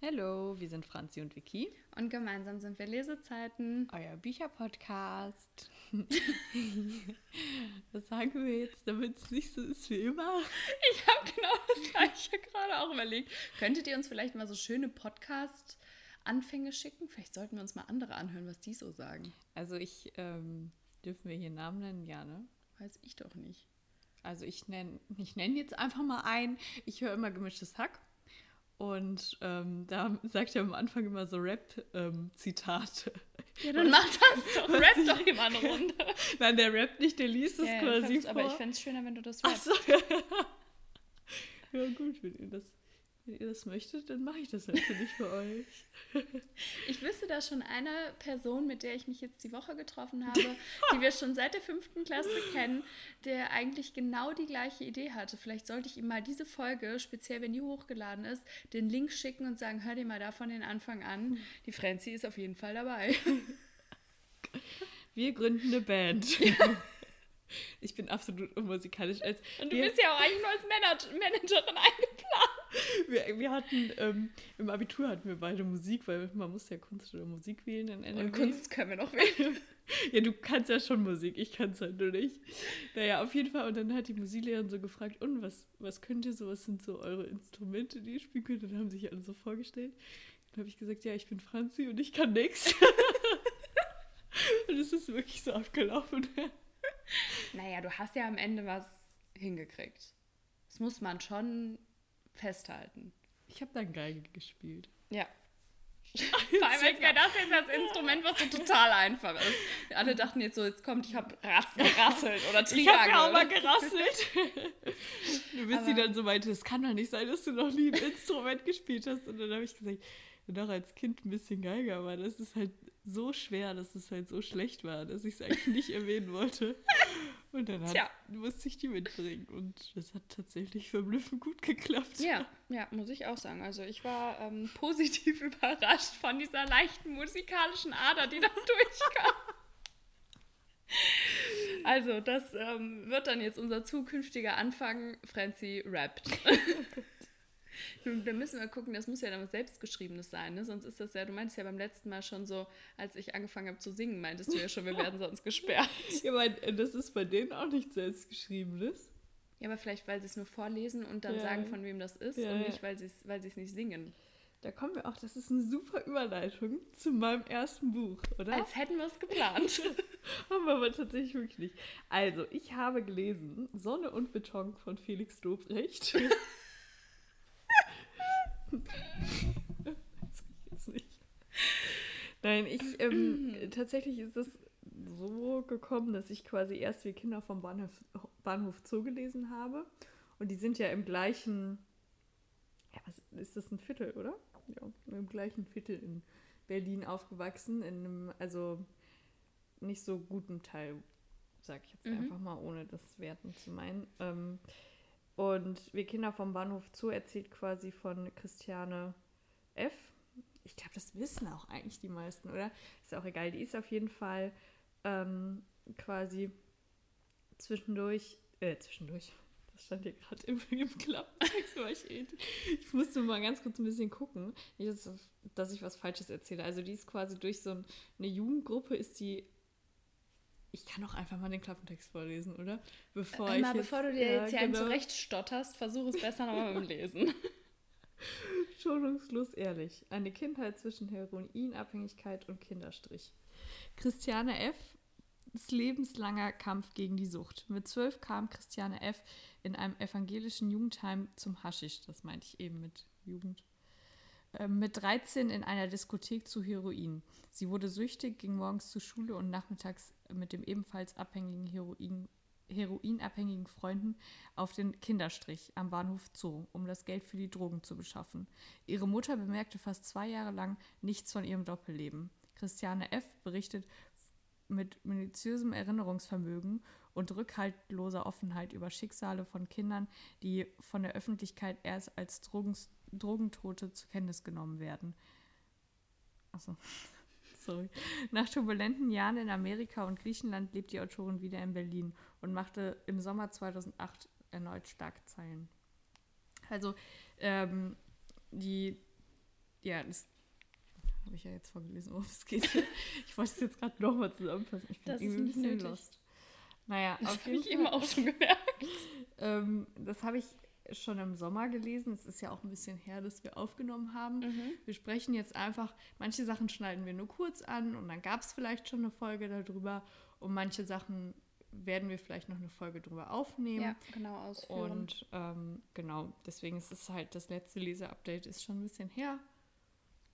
Hallo, wir sind Franzi und Vicky. Und gemeinsam sind wir Lesezeiten. Euer Bücherpodcast. Was sagen wir jetzt, damit es nicht so ist wie immer? Ich habe genau das gleiche gerade auch überlegt. Könntet ihr uns vielleicht mal so schöne Podcast-Anfänge schicken? Vielleicht sollten wir uns mal andere anhören, was die so sagen. Also ich, ähm, dürfen wir hier Namen nennen? Ja, ne? Weiß ich doch nicht. Also ich nenne ich nenn jetzt einfach mal ein. Ich höre immer gemischtes Hack. Und ähm, da sagt er am Anfang immer so Rap-Zitate. Ähm, ja, dann mach das doch. Rap ich, doch immer eine Runde. Nein, der rappt nicht, der liest es ja, quasi vor. Aber ich fände es schöner, wenn du das rappst. So. ja gut, wenn ihr das wenn ihr das möchtet, dann mache ich das natürlich für euch. Ich wüsste da schon eine Person, mit der ich mich jetzt die Woche getroffen habe, die wir schon seit der fünften Klasse kennen, der eigentlich genau die gleiche Idee hatte. Vielleicht sollte ich ihm mal diese Folge, speziell wenn die hochgeladen ist, den Link schicken und sagen, hör dir mal da von den Anfang an. Die Franzi ist auf jeden Fall dabei. Wir gründen eine Band. Ich bin absolut unmusikalisch. Als und du bist ja auch eigentlich nur als Managerin eingeplant. Wir, wir hatten, ähm, im Abitur hatten wir beide Musik, weil man muss ja Kunst oder Musik wählen in NRW. Und Kunst können wir noch wählen. ja, du kannst ja schon Musik, ich kann es halt nur nicht. Naja, auf jeden Fall. Und dann hat die Musiklehrerin so gefragt, und was, was könnt ihr so, was sind so eure Instrumente, die ihr spielen könnt? Und dann haben sich alle so vorgestellt. Dann habe ich gesagt, ja, ich bin Franzi und ich kann nichts. und es ist wirklich so abgelaufen. naja, du hast ja am Ende was hingekriegt. Das muss man schon festhalten. Ich habe dann Geige gespielt. Ja. Vor allem als wäre das jetzt das Instrument, was so total einfach ist. Alle dachten jetzt so, jetzt kommt, ich habe gerasselt oder Triangel. Ich habe ja auch mal gerasselt. du bist sie dann so meinte, es kann doch nicht sein, dass du noch nie ein Instrument gespielt hast. Und dann habe ich gesagt, doch als Kind ein bisschen Geige, aber das ist halt so schwer, dass es halt so schlecht war, dass ich es eigentlich nicht erwähnen wollte. Und dann hat, musste ich die mitbringen. Und das hat tatsächlich verblüffend gut geklappt. Ja, ja, muss ich auch sagen. Also ich war ähm, positiv überrascht von dieser leichten musikalischen Ader, die da durchkam. Also, das ähm, wird dann jetzt unser zukünftiger Anfang. Francie rappt. Da müssen wir gucken, das muss ja dann was Selbstgeschriebenes sein, ne? Sonst ist das ja, du meintest ja beim letzten Mal schon so, als ich angefangen habe zu singen, meintest du ja schon, wir werden sonst gesperrt. ja, aber das ist bei denen auch nichts Selbstgeschriebenes. Ja, aber vielleicht, weil sie es nur vorlesen und dann ja. sagen, von wem das ist ja, und nicht, weil sie es weil nicht singen. Da kommen wir auch, das ist eine super Überleitung zu meinem ersten Buch, oder? Als hätten wir es geplant. Haben wir aber tatsächlich wirklich nicht. Also, ich habe gelesen Sonne und Beton von Felix Dobrecht. Das jetzt nicht. Nein, ich, ähm, tatsächlich ist es so gekommen, dass ich quasi erst wie Kinder vom Bahnhof, Bahnhof Zoo gelesen habe. Und die sind ja im gleichen, ja, was ist das ein Viertel, oder? Ja, im gleichen Viertel in Berlin aufgewachsen, in einem, also nicht so guten Teil, sag ich jetzt mhm. einfach mal, ohne das werten zu meinen. Ähm, und Wir Kinder vom Bahnhof Zoo erzählt quasi von Christiane F. Ich glaube, das wissen auch eigentlich die meisten, oder? Ist auch egal. Die ist auf jeden Fall ähm, quasi zwischendurch, äh, zwischendurch, das stand hier gerade im, im Klappentext, ich, ich musste mal ganz kurz ein bisschen gucken, nicht, dass, dass ich was Falsches erzähle. Also die ist quasi durch so eine Jugendgruppe, ist die ich kann auch einfach mal den Klappentext vorlesen, oder? Bevor, Einmal, ich jetzt, bevor du dir ja, jetzt hier genau. einen zurecht stotterst, versuch es besser nochmal beim Lesen. Schonungslos ehrlich. Eine Kindheit zwischen Heroinabhängigkeit und Kinderstrich. Christiane F. lebenslanger Kampf gegen die Sucht. Mit zwölf kam Christiane F. in einem evangelischen Jugendheim zum Haschisch. Das meinte ich eben mit Jugend. Ähm, mit 13 in einer Diskothek zu Heroin. Sie wurde süchtig, ging morgens zur Schule und nachmittags mit dem ebenfalls abhängigen Heroin, heroinabhängigen Freunden auf den Kinderstrich am Bahnhof Zoo, um das Geld für die Drogen zu beschaffen. Ihre Mutter bemerkte fast zwei Jahre lang nichts von ihrem Doppelleben. Christiane F. berichtet mit minutiösem Erinnerungsvermögen und rückhaltloser Offenheit über Schicksale von Kindern, die von der Öffentlichkeit erst als Drogens Drogentote zur Kenntnis genommen werden. Achso. Sorry. Nach turbulenten Jahren in Amerika und Griechenland lebt die Autorin wieder in Berlin und machte im Sommer 2008 erneut Schlagzeilen. Also, ähm, die, ja, das habe ich ja jetzt vorgelesen, worum es geht. ich wollte es jetzt gerade nochmal zusammenfassen. Ich bin Das irgendwie ein bisschen nötig. lost. Naja, Das habe ich eben auch schon gemerkt. Ähm, das habe ich schon im Sommer gelesen. Es ist ja auch ein bisschen her, dass wir aufgenommen haben. Mhm. Wir sprechen jetzt einfach, manche Sachen schneiden wir nur kurz an und dann gab es vielleicht schon eine Folge darüber und manche Sachen werden wir vielleicht noch eine Folge drüber aufnehmen. Ja, genau, ausführen. Und ähm, genau, deswegen ist es halt, das letzte Leseupdate ist schon ein bisschen her.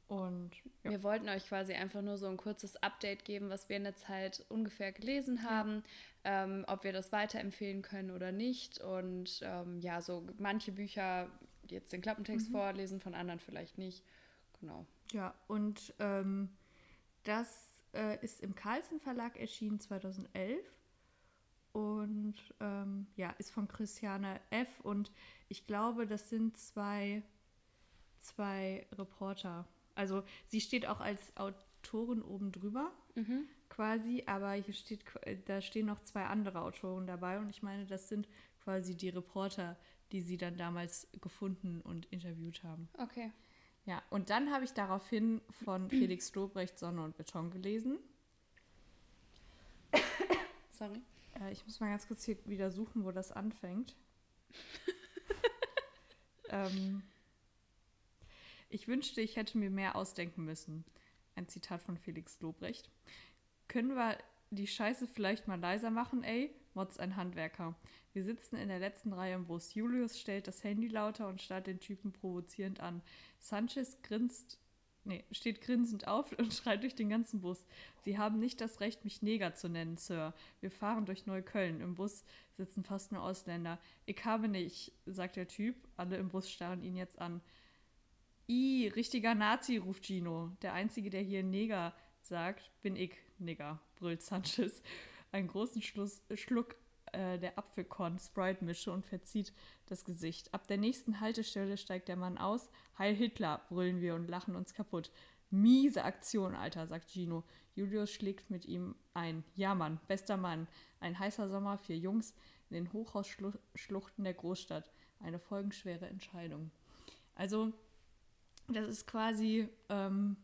Und ja, Wir wollten euch quasi einfach nur so ein kurzes Update geben, was wir in der Zeit ungefähr gelesen haben, ähm, ob wir das weiterempfehlen können oder nicht. Und ähm, ja, so manche Bücher jetzt den Klappentext vorlesen, von anderen vielleicht nicht. Genau. ja und ähm, das äh, ist im Carlsen Verlag erschienen 2011 und ähm, ja, ist von Christiane F. Und ich glaube, das sind zwei, zwei Reporter. Also sie steht auch als Autorin oben drüber. Mhm. quasi, aber hier steht, da stehen noch zwei andere Autoren dabei und ich meine, das sind quasi die Reporter, die sie dann damals gefunden und interviewt haben. Okay. Ja, und dann habe ich daraufhin von Felix Lobrecht Sonne und Beton gelesen. Sorry. Äh, ich muss mal ganz kurz hier wieder suchen, wo das anfängt. ähm, ich wünschte, ich hätte mir mehr ausdenken müssen. Ein Zitat von Felix Lobrecht. Können wir die Scheiße vielleicht mal leiser machen, ey? Motz ein Handwerker. Wir sitzen in der letzten Reihe im Bus. Julius stellt das Handy lauter und starrt den Typen provozierend an. Sanchez grinst, nee, steht grinsend auf und schreit durch den ganzen Bus. Sie haben nicht das Recht, mich Neger zu nennen, Sir. Wir fahren durch Neukölln. Im Bus sitzen fast nur Ausländer. Ich habe nicht, sagt der Typ. Alle im Bus starren ihn jetzt an. I, richtiger Nazi, ruft Gino. Der Einzige, der hier Neger sagt, bin ich, Nigger, brüllt Sanchez. Einen großen Schluss, Schluck äh, der Apfelkorn-Sprite-Mische und verzieht das Gesicht. Ab der nächsten Haltestelle steigt der Mann aus. Heil Hitler, brüllen wir und lachen uns kaputt. Miese Aktion, Alter, sagt Gino. Julius schlägt mit ihm ein. Ja, Mann, bester Mann. Ein heißer Sommer, vier Jungs in den Hochhausschluchten der Großstadt. Eine folgenschwere Entscheidung. Also, das ist quasi, ähm,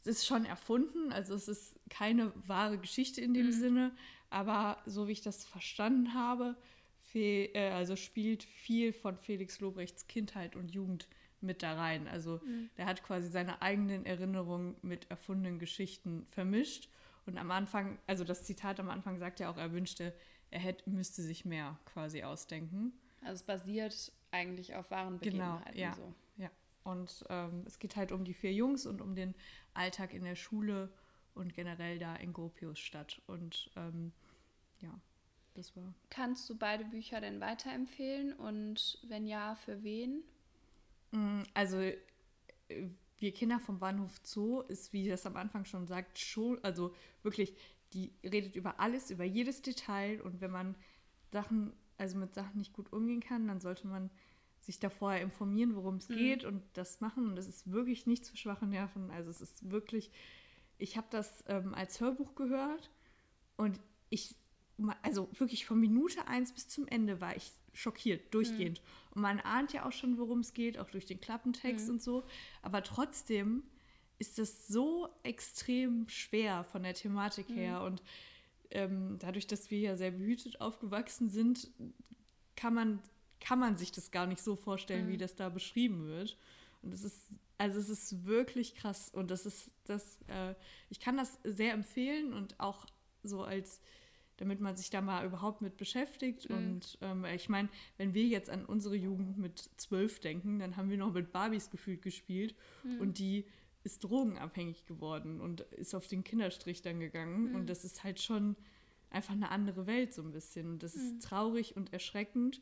es ist schon erfunden, also es ist keine wahre Geschichte in dem Mhm. Sinne, aber so wie ich das verstanden habe, fe äh, also spielt viel von Felix Lobrechts Kindheit und Jugend mit da rein. Also Mhm. der hat quasi seine eigenen Erinnerungen mit erfundenen Geschichten vermischt. Und am Anfang, also das Zitat am Anfang sagt ja auch, er wünschte, er hätte, müsste sich mehr quasi ausdenken. Also es basiert eigentlich auf wahren Genau, Begebenheiten. ja. So. Ja, und ähm, es geht halt um die vier Jungs und um den Alltag in der Schule und generell da in Gropiusstadt. Und ähm, ja, das war. Kannst du beide Bücher denn weiterempfehlen und wenn ja, für wen? Mm, Also, äh, wir Kinder vom Bahnhof Zoo ist, wie das am Anfang schon sagt, schon, also wirklich, die redet über alles, über jedes Detail. Und wenn man Sachen, also mit Sachen nicht gut umgehen kann, dann sollte man sich da vorher informieren, worum es Mhm. geht und das machen. Und das ist wirklich nichts für schwache Nerven. Also es ist wirklich, ich habe das ähm, als Hörbuch gehört und ich, also wirklich von Minute eins bis zum Ende war ich schockiert, durchgehend. Und man ahnt ja auch schon, worum es geht, auch durch den Klappentext Mhm. und so. Aber trotzdem ist das so extrem schwer von der Thematik her. Und ähm, dadurch, dass wir ja sehr behütet aufgewachsen sind, kann man, kann man sich das gar nicht so vorstellen, wie das da beschrieben wird. Und es ist, also es ist wirklich krass. Und das ist, das, äh, ich kann das sehr empfehlen und auch so als, damit man sich da mal überhaupt mit beschäftigt. Und ähm, ich meine, wenn wir jetzt an unsere Jugend mit zwölf denken, dann haben wir noch mit Barbies gefühlt gespielt und die ist drogenabhängig geworden und ist auf den Kinderstrich dann gegangen. Und das ist halt schon einfach eine andere Welt so ein bisschen. Und das ist traurig und erschreckend.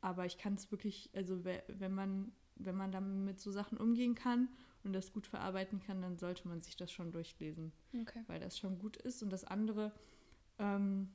Aber ich kann es wirklich, also we- wenn man, wenn man dann mit so Sachen umgehen kann und das gut verarbeiten kann, dann sollte man sich das schon durchlesen, Okay. weil das schon gut ist. Und das andere, ähm,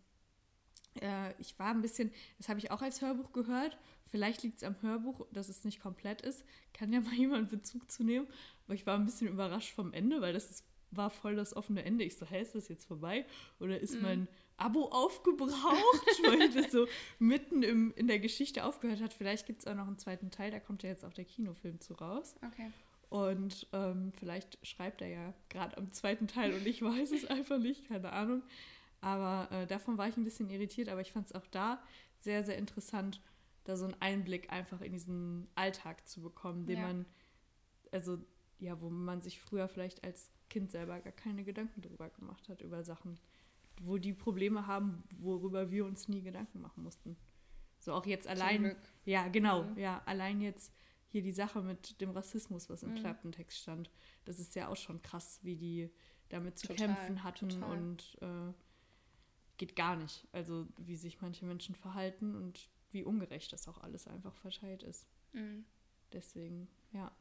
äh, ich war ein bisschen, das habe ich auch als Hörbuch gehört. Vielleicht liegt es am Hörbuch, dass es nicht komplett ist. Kann ja mal jemand Bezug zu nehmen. Aber ich war ein bisschen überrascht vom Ende, weil das ist, war voll das offene Ende. Ich so, hä, ist das jetzt vorbei? Oder ist mein Abo aufgebraucht? weil das so mitten im, in der Geschichte aufgehört hat. Vielleicht gibt es auch noch einen zweiten Teil, da kommt ja jetzt auch der Kinofilm zu raus. Okay. Und ähm, vielleicht schreibt er ja gerade am zweiten Teil und ich weiß es einfach nicht, keine Ahnung. Aber äh, davon war ich ein bisschen irritiert, aber ich fand es auch da sehr, sehr interessant, da so einen Einblick einfach in diesen Alltag zu bekommen, den Ja. man, also ja, wo man sich früher vielleicht als Kind selber gar keine Gedanken drüber gemacht hat, über Sachen, wo die Probleme haben, worüber wir uns nie Gedanken machen mussten. So auch jetzt allein. Ja, genau, Mhm. ja, allein jetzt hier die Sache mit dem Rassismus, was im Mhm. Klappentext stand, das ist ja auch schon krass, wie die damit zu Total, kämpfen hatten total. und äh, geht gar nicht. Also wie sich manche Menschen verhalten und wie ungerecht das auch alles einfach verteilt ist. Mhm. Deswegen, ja.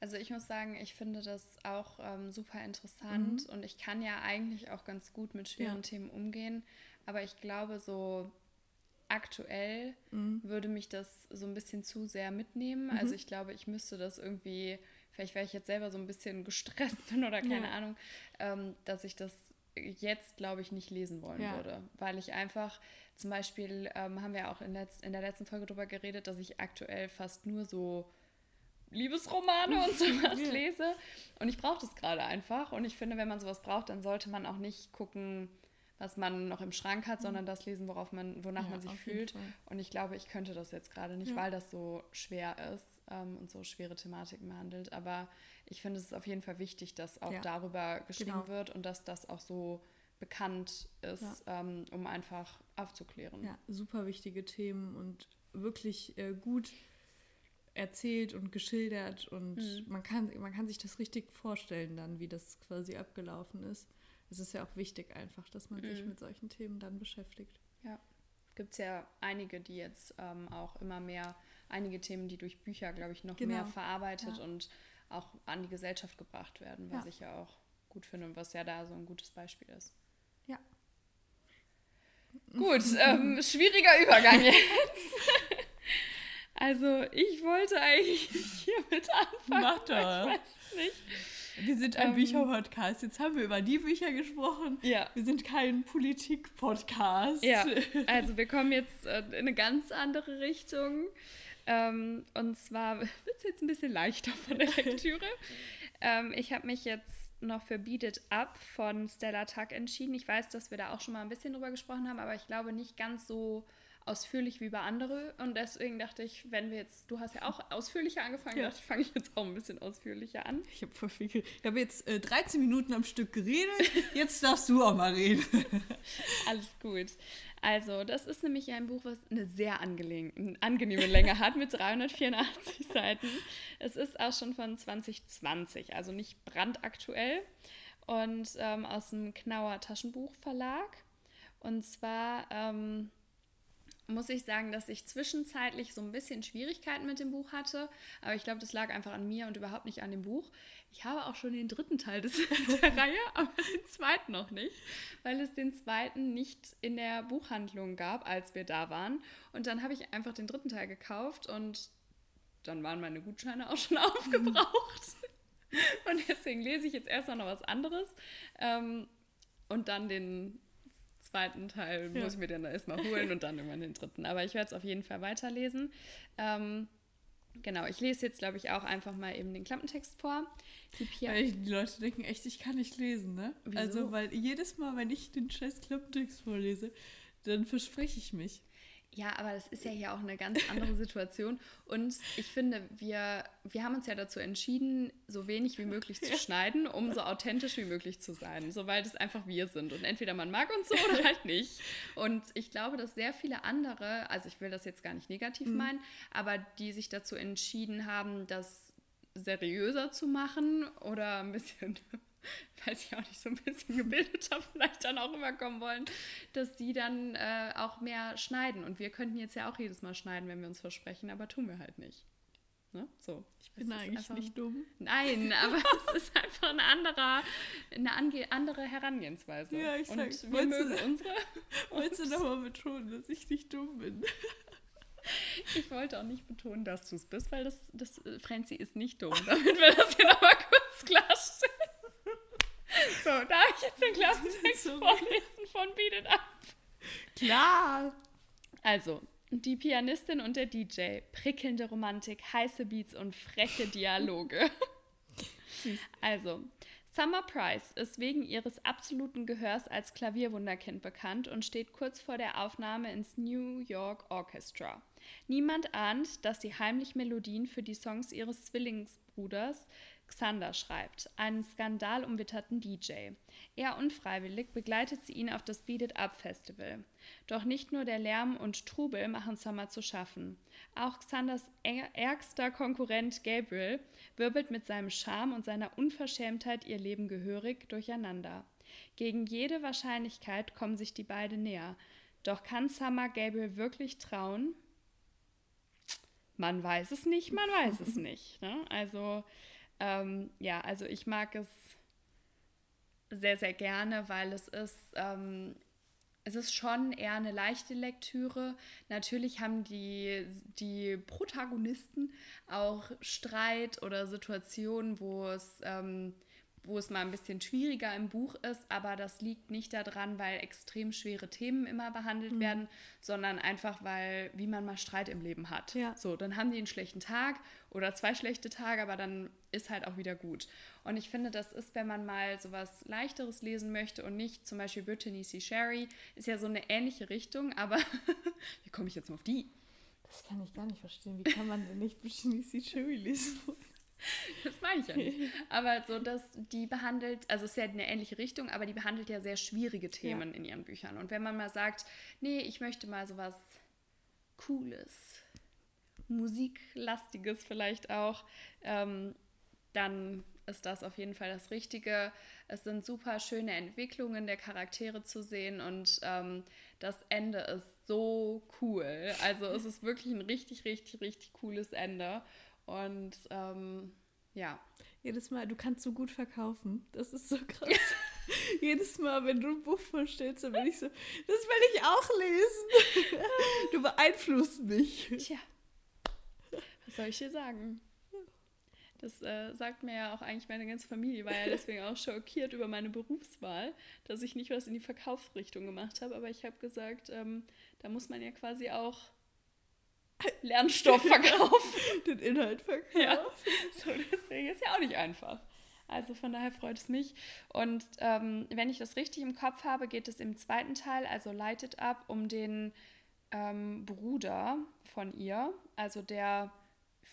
Also ich muss sagen, ich finde das auch ähm, super interessant Mhm. und ich kann ja eigentlich auch ganz gut mit schweren Ja. Themen umgehen, aber ich glaube, so aktuell Mhm. würde mich das so ein bisschen zu sehr mitnehmen. Mhm. Also ich glaube, ich müsste das irgendwie, vielleicht weil ich jetzt selber so ein bisschen gestresst bin oder keine Ja. Ahnung, ähm, dass ich das jetzt, glaube ich, nicht lesen wollen Ja. würde. Weil ich einfach, zum Beispiel ähm, haben wir auch in, letz in der letzten Folge darüber geredet, dass ich aktuell fast nur so Liebesromane und sowas lese. Und ich brauche das gerade einfach. Und ich finde, wenn man sowas braucht, dann sollte man auch nicht gucken, was man noch im Schrank hat, sondern das lesen, worauf man, wonach Ja, man sich fühlt. Und ich glaube, ich könnte das jetzt gerade nicht, Ja. weil das so schwer ist ähm, und so schwere Thematiken behandelt. Aber ich finde, es ist auf jeden Fall wichtig, dass auch Ja. darüber geschrieben Genau. wird und dass das auch so bekannt ist, ähm, um einfach aufzuklären. Ja, super wichtige Themen und wirklich äh, gut erzählt und geschildert und Mhm. man, kann, man kann sich das richtig vorstellen dann, wie das quasi abgelaufen ist. Es ist ja auch wichtig einfach, dass man sich Mhm. mit solchen Themen dann beschäftigt. Gibt es ja einige, die jetzt ähm, auch immer mehr, einige Themen, die durch Bücher, glaube ich, noch Genau. mehr verarbeitet Ja. und auch an die Gesellschaft gebracht werden, was Ja. ich ja auch gut finde und was ja da so ein gutes Beispiel ist. Ja. Gut, ähm, schwieriger Übergang jetzt. Also ich wollte eigentlich hiermit anfangen. Mach doch. Ich weiß nicht. Wir sind ein Ähm, Bücher-Podcast. Jetzt haben wir über die Bücher gesprochen. Ja. Wir sind kein Politik-Podcast. Ja, also wir kommen jetzt äh, in eine ganz andere Richtung. Ähm, und zwar wird es jetzt ein bisschen leichter von der Lektüre. ähm, ich habe mich jetzt noch für Beat It Up von Stella Tuck entschieden. Ich weiß, dass wir da auch schon mal ein bisschen drüber gesprochen haben, aber ich glaube nicht ganz so ausführlich wie bei andere. Und deswegen dachte ich, wenn wir jetzt, du hast ja auch ausführlicher angefangen, Ja. dachte ich, fange ich jetzt auch ein bisschen ausführlicher an. Ich habe voll viel. ge- Ich habe jetzt äh, 13 Minuten am Stück geredet. Jetzt darfst du auch mal reden. Alles gut. Also, das ist nämlich ein Buch, was eine sehr angenehme Länge hat mit 384 Seiten. Es ist auch schon von 2020, also nicht brandaktuell und ähm, aus dem Knauer Taschenbuchverlag. Und zwar ähm, muss ich sagen, dass ich zwischenzeitlich so ein bisschen Schwierigkeiten mit dem Buch hatte, aber ich glaube, das lag einfach an mir und überhaupt nicht an dem Buch. Ich habe auch schon den dritten Teil des, der Reihe, aber den zweiten noch nicht, weil es den zweiten nicht in der Buchhandlung gab, als wir da waren. Und dann habe ich einfach den dritten Teil gekauft und dann waren meine Gutscheine auch schon aufgebraucht. Und deswegen lese ich jetzt erst noch was anderes ähm, und dann den zweiten Teil Ja. muss ich mir dann erstmal holen und dann irgendwann den dritten. Aber ich werde es auf jeden Fall weiterlesen. Ähm, genau, ich lese jetzt, glaube ich, auch einfach mal eben den Klappentext vor. Die Pia Weil die Leute denken echt, ich kann nicht lesen, ne? Wieso? Also, weil jedes Mal, wenn ich den scheiß Klappentext vorlese, dann verspreche ich mich. Ja, aber das ist ja hier auch eine ganz andere Situation. Und ich finde, wir, wir haben uns ja dazu entschieden, so wenig wie möglich zu schneiden, um so authentisch wie möglich zu sein. So weil es einfach wir sind. Und entweder man mag uns so oder halt nicht. Und ich glaube, dass sehr viele andere, also ich will das jetzt gar nicht negativ meinen, aber die sich dazu entschieden haben, das seriöser zu machen oder ein bisschen weiß ich auch nicht, so ein bisschen gebildeter vielleicht dann auch rüberkommen wollen, dass die dann äh, auch mehr schneiden. Und wir könnten jetzt ja auch jedes Mal schneiden, wenn wir uns versprechen, aber tun wir halt nicht. Ne? So. Ich bin eigentlich einfach- nicht dumm. Nein, aber es ist einfach ein anderer, eine ange andere Herangehensweise. Ja, ich Und sag, wir mögen du- unsere. Wolltest du nochmal betonen, dass ich nicht dumm bin? Ich wollte auch nicht betonen, dass du es bist, weil das, das äh, Franzi ist nicht dumm, damit wir das hier nochmal kurz klarstellen. So, darf ich jetzt den Klappentext Sorry. vorlesen von Beat It Up? Klar! Also, die Pianistin und der DJ, prickelnde Romantik, heiße Beats und freche Dialoge. Also, Summer Price ist wegen ihres absoluten Gehörs als Klavierwunderkind bekannt und steht kurz vor der Aufnahme ins New York Orchestra. Niemand ahnt, dass sie heimlich Melodien für die Songs ihres Zwillingsbruders Xander schreibt, einen skandalumwitterten DJ. Eher unfreiwillig begleitet sie ihn auf das Beat It Up Festival. Doch nicht nur der Lärm und Trubel machen Summer zu schaffen. Auch Xanders ärgster Konkurrent Gabriel wirbelt mit seinem Charme und seiner Unverschämtheit ihr Leben gehörig durcheinander. Gegen jede Wahrscheinlichkeit kommen sich die beiden näher. Doch kann Summer Gabriel wirklich trauen? Man weiß es nicht, man weiß es nicht. Ne? Also ähm, ja, also ich mag es sehr, sehr gerne, weil es ist, ähm, es ist schon eher eine leichte Lektüre. Natürlich haben die, die Protagonisten auch Streit oder Situationen, wo es ähm, wo es mal ein bisschen schwieriger im Buch ist, aber das liegt nicht daran, weil extrem schwere Themen immer behandelt mhm. werden, sondern einfach, weil, wie man mal Streit im Leben hat. Ja. So, dann haben die einen schlechten Tag oder zwei schlechte Tage, aber dann ist halt auch wieder gut. Und ich finde, das ist, wenn man mal so was Leichteres lesen möchte und nicht zum Beispiel Brittany C. Sherry, ist ja so eine ähnliche Richtung, aber wie komme ich jetzt mal auf die? Das kann ich gar nicht verstehen. Wie kann man denn nicht Brittany C. Sherry lesen? Das meine ich ja nicht. Aber so, dass die behandelt, also es ist ja eine ähnliche Richtung, aber die behandelt ja sehr schwierige Themen ja. in ihren Büchern. Und wenn man mal sagt, nee, ich möchte mal sowas Cooles, Musiklastiges vielleicht auch, ähm, dann ist das auf jeden Fall das Richtige. Es sind super schöne Entwicklungen der Charaktere zu sehen und ähm, das Ende ist so cool. Also es ist wirklich ein richtig, richtig, richtig cooles Ende. Und ähm, ja. Jedes Mal, du kannst so gut verkaufen. Das ist so krass. Jedes Mal, wenn du ein Buch vorstellst, dann bin ich so, das will ich auch lesen. du beeinflusst mich. Tja. Soll ich dir sagen? Das äh, sagt mir ja auch eigentlich meine ganze Familie, war ja deswegen auch schockiert über meine Berufswahl, dass ich nicht was in die Verkaufsrichtung gemacht habe. Aber ich habe gesagt, ähm, da muss man ja quasi auch Lernstoff verkaufen. Den Inhalt verkaufen. Ja. So, deswegen ist ja auch nicht einfach. Also von daher freut es mich. Und ähm, wenn ich das richtig im Kopf habe, geht es im zweiten Teil, also It Up, um den ähm, Bruder von ihr, also der,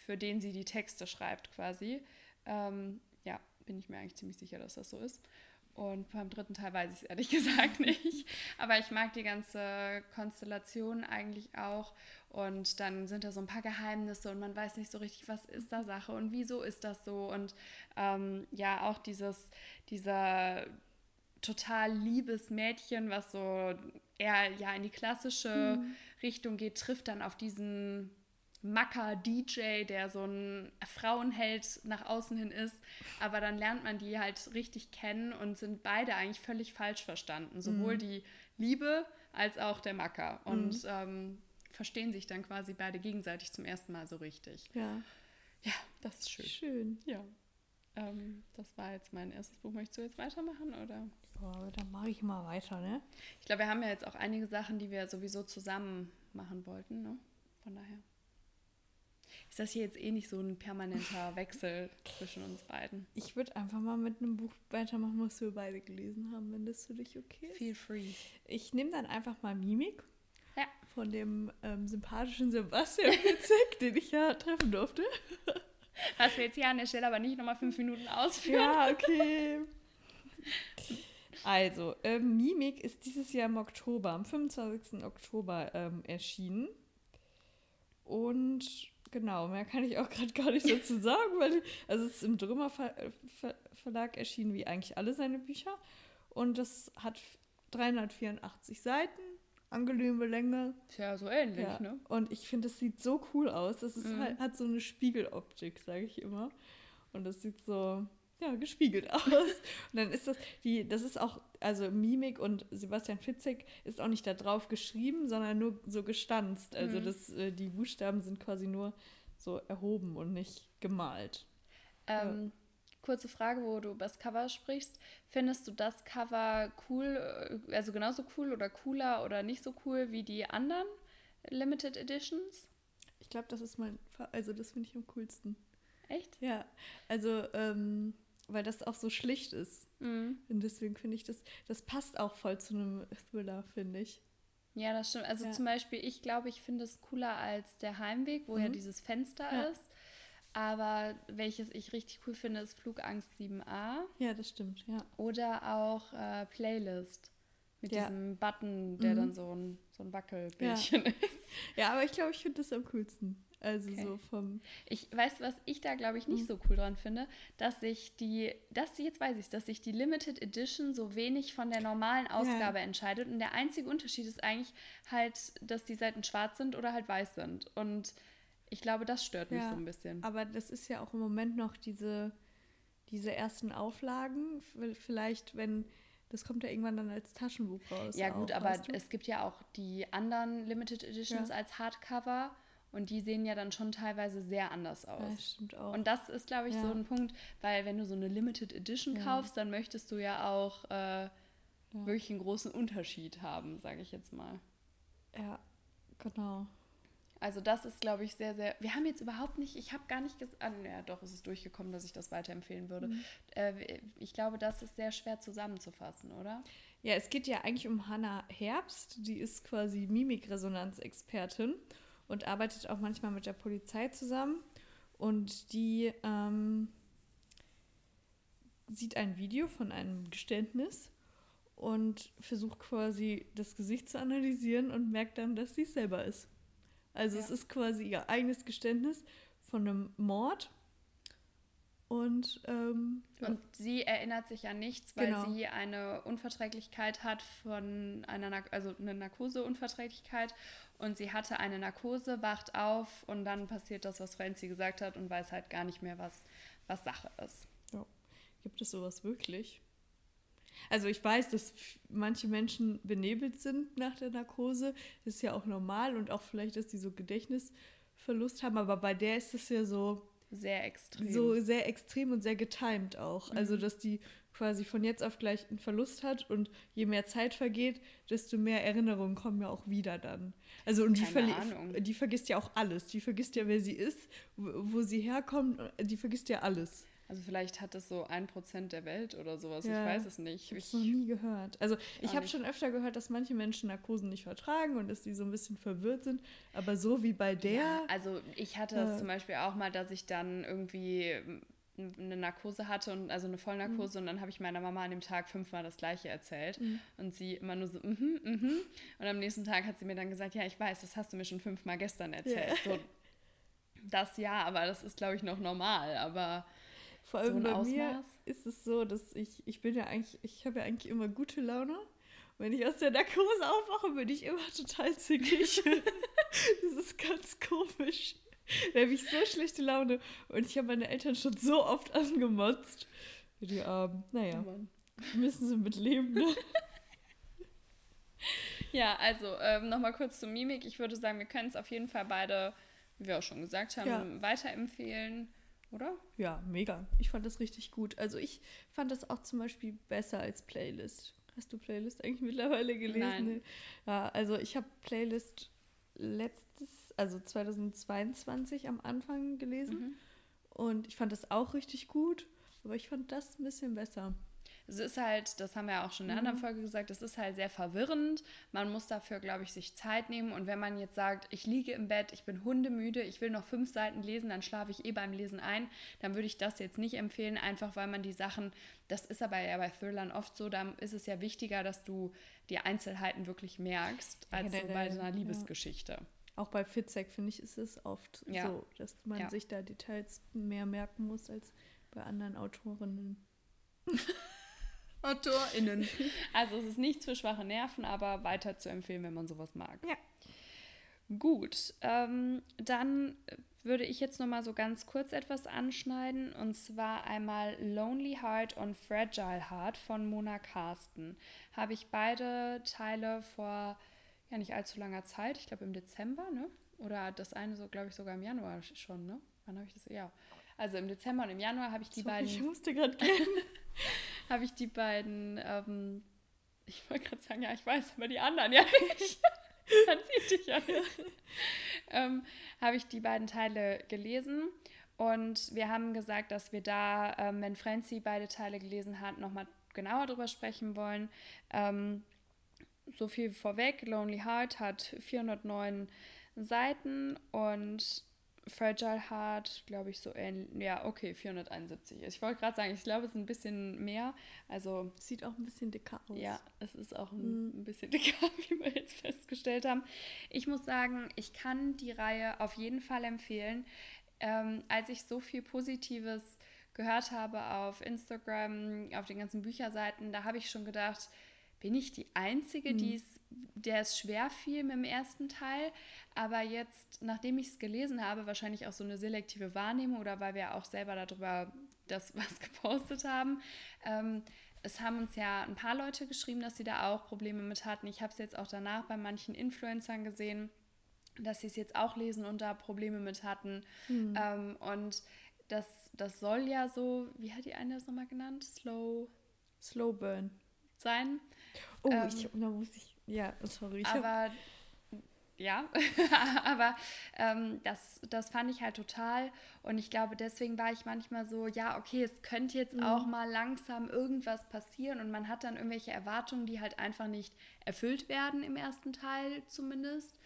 für den sie die Texte schreibt quasi. Ähm, ja, bin ich mir eigentlich ziemlich sicher, dass das so ist. Und beim dritten Teil weiß ich es ehrlich gesagt nicht. Aber ich mag die ganze Konstellation eigentlich auch. Und dann sind da so ein paar Geheimnisse und man weiß nicht so richtig, was ist da Sache und wieso ist das so. Und ähm, ja, auch dieses, dieser total liebes Mädchen, was so eher ja in die klassische mhm. Richtung geht, trifft dann auf diesen Macker-DJ, der so ein Frauenheld nach außen hin ist. Aber dann lernt man die halt richtig kennen und sind beide eigentlich völlig falsch verstanden. Sowohl mhm. die Liebe als auch der Macker. Und mhm. ähm, verstehen sich dann quasi beide gegenseitig zum ersten Mal so richtig. Ja. Ja, das ist schön. Schön. Ja. Ähm, das war jetzt mein erstes Buch. Möchtest du jetzt weitermachen oder? Ja, dann mache ich mal weiter, ne? Ich glaube, wir haben ja jetzt auch einige Sachen, die wir sowieso zusammen machen wollten, ne? Von daher ist das hier jetzt eh nicht so ein permanenter Wechsel zwischen uns beiden. Ich würde einfach mal mit einem Buch weitermachen, was wir beide gelesen haben, wenn das für dich okay ist. Feel free. Ich nehme dann einfach mal Mimik. Ja. Von dem ähm, sympathischen Sebastian Witzek, den ich ja treffen durfte. Was wir jetzt hier an der Stelle aber nicht nochmal fünf Minuten ausführen. Ja, okay. Also, ähm, Mimik ist dieses Jahr im Oktober, am 25. Oktober ähm, erschienen. Und genau, mehr kann ich auch gerade gar nicht dazu sagen, weil also es ist im Drömer Ver Ver Verlag erschienen wie eigentlich alle seine Bücher und das hat 384 Seiten, angenehme Länge. Tja, so ähnlich, ja. ne? Und ich finde, es sieht so cool aus. Das ist mhm. halt, hat so eine Spiegeloptik, sage ich immer. Und das sieht so ja, gespiegelt aus. Und dann ist das, die, das ist auch, also Mimik und Sebastian Fitzek ist auch nicht da drauf geschrieben, sondern nur so gestanzt. Also mhm. das, äh, die Buchstaben sind quasi nur so erhoben und nicht gemalt. Ähm, ja. Kurze Frage, wo du über das Cover sprichst. Findest du das Cover cool, äh, also genauso cool oder cooler oder nicht so cool wie die anderen Limited Editions? Ich glaube, das ist mein, also das finde ich am coolsten. Echt? Ja, also ähm, weil das auch so schlicht ist. Mhm. Und deswegen finde ich das, das passt auch voll zu einem Thriller, finde ich. Ja, das stimmt. Also Ja. zum Beispiel, ich glaube, ich finde es cooler als der Heimweg, wo ja Mhm. dieses Fenster Ja. ist. Aber welches ich richtig cool finde, ist Flugangst 7a Ja, das stimmt, ja. oder auch äh, Playlist mit Ja. diesem Button, der Mhm. dann so ein, so ein Wackelbildchen ist. Ja, aber ich glaube, ich finde das am coolsten. Also Okay. so vom. Ich weiß, was ich da, glaube ich, nicht Mhm. so cool dran finde, dass sich die, dass jetzt weiß ich dass sich die Limited Edition so wenig von der normalen Ausgabe entscheidet. Und der einzige Unterschied ist eigentlich halt, dass die Seiten schwarz sind oder halt weiß sind. Und ich glaube, das stört mich Ja, so ein bisschen. Aber das ist ja auch im Moment noch diese, diese ersten Auflagen. Vielleicht, wenn. Das kommt ja irgendwann dann als Taschenbuch raus. ja, gut, auch, aber weißt du? es gibt ja auch die anderen Limited Editions Ja. als Hardcover. Und die sehen ja dann schon teilweise sehr anders aus. Ja, stimmt auch. Und das ist, glaube ich, so Ja. ein Punkt, weil wenn du so eine Limited Edition Ja. kaufst, dann möchtest du ja auch äh, wirklich einen großen Unterschied haben, sage ich jetzt mal. ja, genau. Also das ist, glaube ich, sehr, sehr... Wir haben jetzt überhaupt nicht, ich habe gar nicht gesagt, ah, ja doch, es ist durchgekommen, dass ich das weiterempfehlen würde. Mhm. Äh, ich glaube, das ist sehr schwer zusammenzufassen, oder? Ja, es geht ja eigentlich um Hannah Herbst. Die ist quasi Mimikresonanzexpertin und arbeitet auch manchmal mit der Polizei zusammen. Und die ähm, sieht ein Video von einem Geständnis und versucht quasi das Gesicht zu analysieren und merkt dann, dass sie es selber ist. Also es Ja. ist quasi ihr eigenes Geständnis von einem Mord. Und ähm. Und sie erinnert sich an nichts, weil Genau. sie eine Unverträglichkeit hat von einer, also eine Narkoseunverträglichkeit und sie hatte eine Narkose, wacht auf und dann passiert das, was Franzi gesagt hat und weiß halt gar nicht mehr, was, was Sache ist. Gibt es sowas wirklich? Also ich weiß, dass manche Menschen benebelt sind nach der Narkose. Das ist ja auch normal und auch vielleicht, dass die so Gedächtnisverlust haben. Aber bei der ist es ja so, Sehr extrem. so sehr extrem und sehr getimed auch. Also dass die quasi von jetzt auf gleich einen Verlust hat und je mehr Zeit vergeht, desto mehr Erinnerungen kommen ja auch wieder dann. Also und die, die vergisst ja auch alles. Die vergisst ja, wer sie ist, wo, sie herkommt. Die vergisst ja alles. Also vielleicht hat es so ein Prozent der Welt oder sowas. Ja. Ich weiß es nicht. Ich habe es noch nie gehört. Also ich habe schon öfter gehört, dass manche Menschen Narkosen nicht vertragen und dass die so ein bisschen verwirrt sind. Aber so wie bei der, ja, also ich hatte es äh, zum Beispiel auch mal, dass ich dann irgendwie eine Narkose hatte und also eine Vollnarkose und dann habe ich meiner Mama an dem Tag fünfmal das gleiche erzählt Mhm. und sie immer nur so mhm mhm und am nächsten Tag hat sie mir dann gesagt ja ich weiß das hast du mir schon fünfmal gestern erzählt so das ja aber das ist glaube ich noch normal aber vor so allem ein bei mir Ausmaß ist es so, dass ich, ich bin ja eigentlich, ich habe ja eigentlich immer gute Laune. Wenn ich aus der Narkose aufwache, bin ich immer total zickig. das ist ganz komisch. Da habe ich so schlechte Laune. Und ich habe meine Eltern schon so oft angemotzt. Die Armen. Naja, Mann. müssen sie mit leben, ne? ja also ähm, nochmal kurz zur Mimik ich würde sagen wir können es auf jeden Fall beide wie wir auch schon gesagt haben Ja. weiterempfehlen oder Ja, mega. Ich fand das richtig gut. Also ich fand das auch zum Beispiel besser als Playlist. Hast du Playlist eigentlich mittlerweile gelesen? Nein. Ja, also ich habe Playlist letztes, also 2022 am Anfang gelesen Mhm. und ich fand das auch richtig gut, aber ich fand das ein bisschen besser. Es ist halt, das haben wir ja auch schon in der Mhm. anderen Folge gesagt, es ist halt sehr verwirrend. Man muss dafür, glaube ich, sich Zeit nehmen. Und wenn man jetzt sagt, ich liege im Bett, ich bin hundemüde, ich will noch fünf Seiten lesen, dann schlafe ich eh beim Lesen ein, dann würde ich das jetzt nicht empfehlen, einfach weil man die Sachen, das ist aber ja bei Thrillern oft so, da ist es ja wichtiger, dass du die Einzelheiten wirklich merkst, als so bei einer ja. Auch bei Fitzek finde ich, ist es oft Ja. so, dass man Ja. sich da Details mehr merken muss als bei anderen Autorinnen. AutorInnen. Also es ist nichts für schwache Nerven, aber weiter zu empfehlen, wenn man sowas mag. Ja. Gut, ähm, dann würde ich jetzt noch mal so ganz kurz etwas anschneiden und zwar einmal Lonely Heart und Fragile Heart von Mona Carsten. Habe ich beide Teile vor ja nicht allzu langer Zeit, ich glaube im Dezember, ne? Oder das eine so, glaube ich, sogar im Januar schon, ne? Wann habe ich das? Ja. Also im Dezember und im Januar habe ich die Sorry, beiden ich musste gerade gehen. habe ich die beiden, ähm, ich wollte gerade sagen, ja, ich weiß, aber die anderen ja nicht. Man sieht dich ja nicht. ähm, habe ich die beiden Teile gelesen Und wir haben gesagt, dass wir da, ähm, wenn Franzi beide Teile gelesen hat, nochmal genauer drüber sprechen wollen. Ähm, so viel vorweg. Lonely Heart hat 409 Seiten und Fragile Heart, glaube ich, so ähnlich. Ja, okay, 471. Ich wollte gerade sagen, ich glaube, es ist ein bisschen mehr. Also. Sieht auch ein bisschen dicker aus. Ja, es ist auch ein, mhm. ein bisschen dicker, wie wir jetzt festgestellt haben. Ich muss sagen, ich kann die Reihe auf jeden Fall empfehlen. Ähm, als ich so viel Positives gehört habe auf Instagram, auf den ganzen Bücherseiten, da habe ich schon gedacht, bin ich die Einzige, mhm. die es, der es schwer fiel mit dem ersten Teil. Aber jetzt, nachdem ich es gelesen habe, wahrscheinlich auch so eine selektive Wahrnehmung oder weil wir auch selber darüber das was gepostet haben. Ähm, es haben uns ja ein paar Leute geschrieben, dass sie da auch Probleme mit hatten. Ich habe es jetzt auch danach bei manchen Influencern gesehen, dass sie es jetzt auch lesen und da Probleme mit hatten. Mhm. Ähm, und das, das soll ja so, wie hat die eine das nochmal genannt? Slow. Slow Burn. Sein. Oh, ähm, ich, da muss ich, ja, sorry. Ich aber ja, aber ähm, das, das fand ich halt total und ich glaube, deswegen war ich manchmal so, ja, okay, es könnte jetzt mhm. auch mal langsam irgendwas passieren und man hat dann irgendwelche Erwartungen, die halt einfach nicht erfüllt werden im ersten Teil zumindest.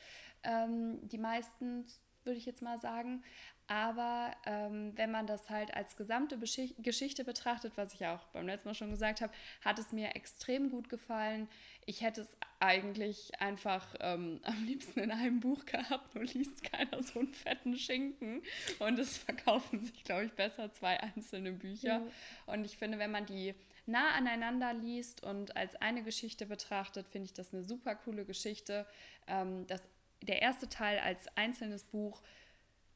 Ähm, die meisten, würde ich jetzt mal sagen. Aber ähm, wenn man das halt als gesamte Beschicht Geschichte betrachtet, was ich auch beim letzten Mal schon gesagt habe, hat es mir extrem gut gefallen. Ich hätte es eigentlich einfach ähm, am liebsten in einem Buch gehabt, nur liest keiner so einen fetten Schinken. Und es verkaufen sich, glaube ich, besser zwei einzelne Bücher. Ja. Und ich finde, wenn man die nah aneinander liest und als eine Geschichte betrachtet, finde ich das eine super coole Geschichte. Ähm, das, der erste Teil als einzelnes Buch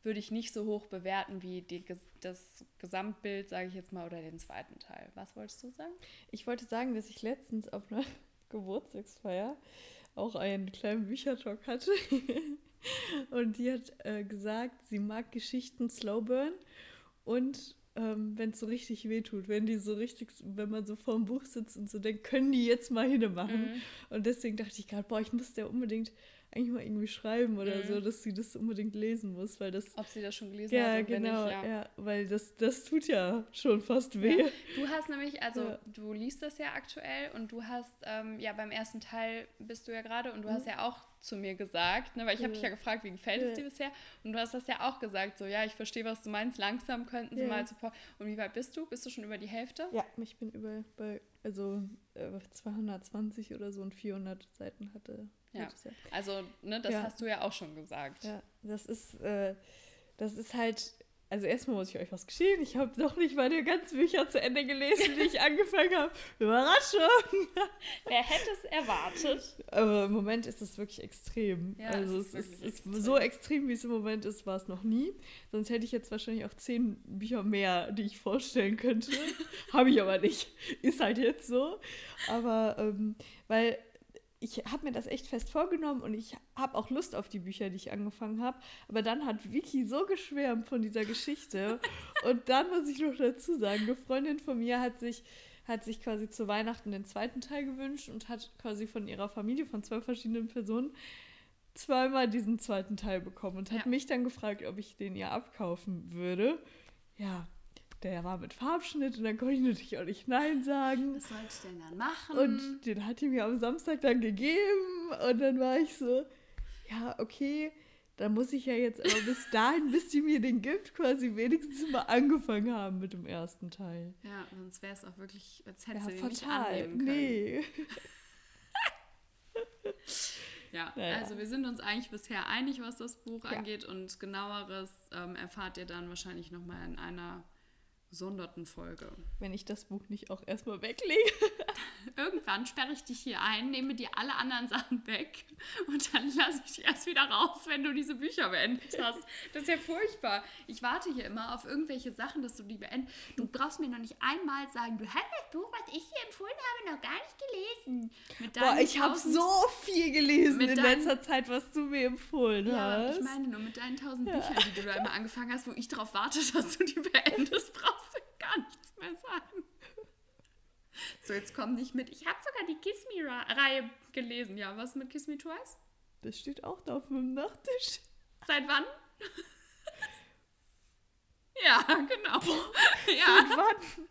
würde ich nicht so hoch bewerten wie die, das Gesamtbild, sage ich jetzt mal, oder den zweiten Teil. Was wolltest du sagen? Ich wollte sagen, dass ich letztens auf einer Geburtstagsfeier auch einen kleinen Büchertalk hatte. und die hat äh, gesagt, sie mag Geschichten Slowburn und ähm, wenn es so richtig wehtut, wenn die so richtig, wenn man so vor dem Buch sitzt und so denkt, können die jetzt mal hinmachen. Mhm. Und deswegen dachte ich gerade, boah, ich muss der unbedingt eigentlich mal irgendwie schreiben oder mhm. so, dass sie das unbedingt lesen muss, weil das. Ob sie das schon gelesen ja, hat? Genau, nicht, ja, ja, weil das, das tut ja schon fast weh. Ja. Du hast nämlich, also ja. du liest das ja aktuell und du hast, ähm, ja, beim ersten Teil bist du ja gerade und du mhm. hast ja auch zu mir gesagt, ne, weil ich habe dich ja gefragt, wie gefällt es dir bisher? Und du hast das ja auch gesagt, so, ja, ich verstehe, was du meinst, langsam könnten sie mal zu. Und wie weit bist du? Bist du schon über die Hälfte? Ja, ich bin über bei, also äh, 220 oder so und 400 Seiten hatte ja. Also, ne, das ja. hast du ja auch schon gesagt. Ja, das ist, äh, das ist halt, also erstmal muss ich euch was geschehen. Ich habe noch nicht meine ganzen Bücher zu Ende gelesen, die ich angefangen habe. Überraschung! Wer hätte es erwartet? Aber im Moment ist es wirklich extrem. Ja, also es ist, ist, ist so extrem, wie es im Moment ist, war es noch nie. Sonst hätte ich jetzt wahrscheinlich auch zehn Bücher mehr, die ich vorstellen könnte. habe ich aber nicht. Ist halt jetzt so. Aber ähm, weil ich habe mir das echt fest vorgenommen und ich habe auch Lust auf die Bücher, die ich angefangen habe. Aber dann hat Vicky so geschwärmt von dieser Geschichte. und dann muss ich noch dazu sagen, eine Freundin von mir hat sich, hat sich quasi zu Weihnachten den zweiten Teil gewünscht und hat quasi von ihrer Familie, von zwei verschiedenen Personen, zweimal diesen zweiten Teil bekommen und hat ja. mich dann gefragt, ob ich den ihr abkaufen würde. Ja, der war mit Farbschnitt und dann konnte ich natürlich auch nicht Nein sagen. Was sollte ich denn dann machen? Und den hat die mir am Samstag dann gegeben und dann war ich so, ja, okay, dann muss ich ja jetzt aber bis dahin, bis die mir den gibt, quasi wenigstens mal angefangen haben mit dem ersten Teil. Ja, sonst wäre es auch wirklich, als hätte ja, sie nicht annehmen können. Nee. Ja, naja. also wir sind uns eigentlich bisher einig, was das Buch ja. angeht und genaueres ähm, erfahrt ihr dann wahrscheinlich nochmal in einer gesonderten Folge. Wenn ich das Buch nicht auch erstmal weglege. Irgendwann sperre ich dich hier ein, nehme dir alle anderen Sachen weg und dann lasse ich dich erst wieder raus, wenn du diese Bücher beendet hast. Das ist ja furchtbar. Ich warte hier immer auf irgendwelche Sachen, dass du die beendest. Du brauchst mir noch nicht einmal sagen, du hast das Buch, was ich dir empfohlen habe, noch gar nicht gelesen. Boah, ich habe so viel gelesen in letzter Zeit, was du mir empfohlen ja, hast. Ja, ich meine nur mit deinen tausend ja. Büchern, die du da immer angefangen hast, wo ich darauf warte, dass du die beendest, brauchst gar nichts mehr sagen. So, jetzt komm nicht mit. Ich habe sogar die Kiss Me-Reihe gelesen. Ja, was mit Kiss Me Twice? Das steht auch da auf meinem Nachttisch. Seit wann? Ja, genau. Ja. Und wann?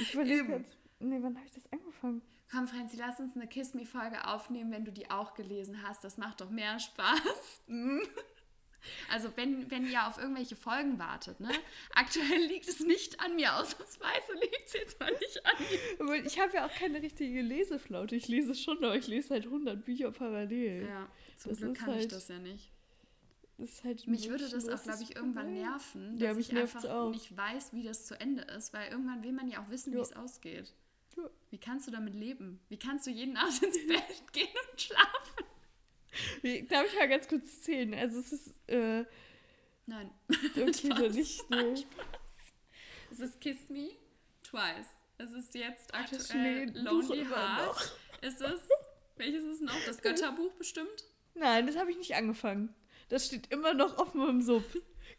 Ich überlege jetzt. Nee, wann habe ich das angefangen? Komm, Franzi, lass uns eine Kiss Me-Folge aufnehmen, wenn du die auch gelesen hast. Das macht doch mehr Spaß. Also wenn, wenn ihr auf irgendwelche Folgen wartet, ne? Aktuell liegt es nicht an mir, ausnahmsweise liegt es jetzt mal nicht an mir. Ich habe ja auch keine richtige Leseflaute. Ich lese schon, aber ich lese halt 100 Bücher parallel. Ja, zum das Glück kann halt, ich das ja nicht. Das halt Mich würde das auch, glaube ich, irgendwann nerven, dass ja, ich einfach auch. nicht weiß, wie das zu Ende ist, weil irgendwann will man ja auch wissen, ja. wie es ausgeht. Ja. Wie kannst du damit leben? Wie kannst du jeden Abend ins Bett gehen und schlafen? Darf ich mal ganz kurz zählen? Also es ist. Äh, Nein. Okay, dann nicht. Nee. Es ist Kiss Me Twice. Es ist jetzt aktuell Lonely Heart. Ist es. Welches ist noch? Das Götterbuch bestimmt? Nein, das habe ich nicht angefangen. Das steht immer noch auf meinem Sub.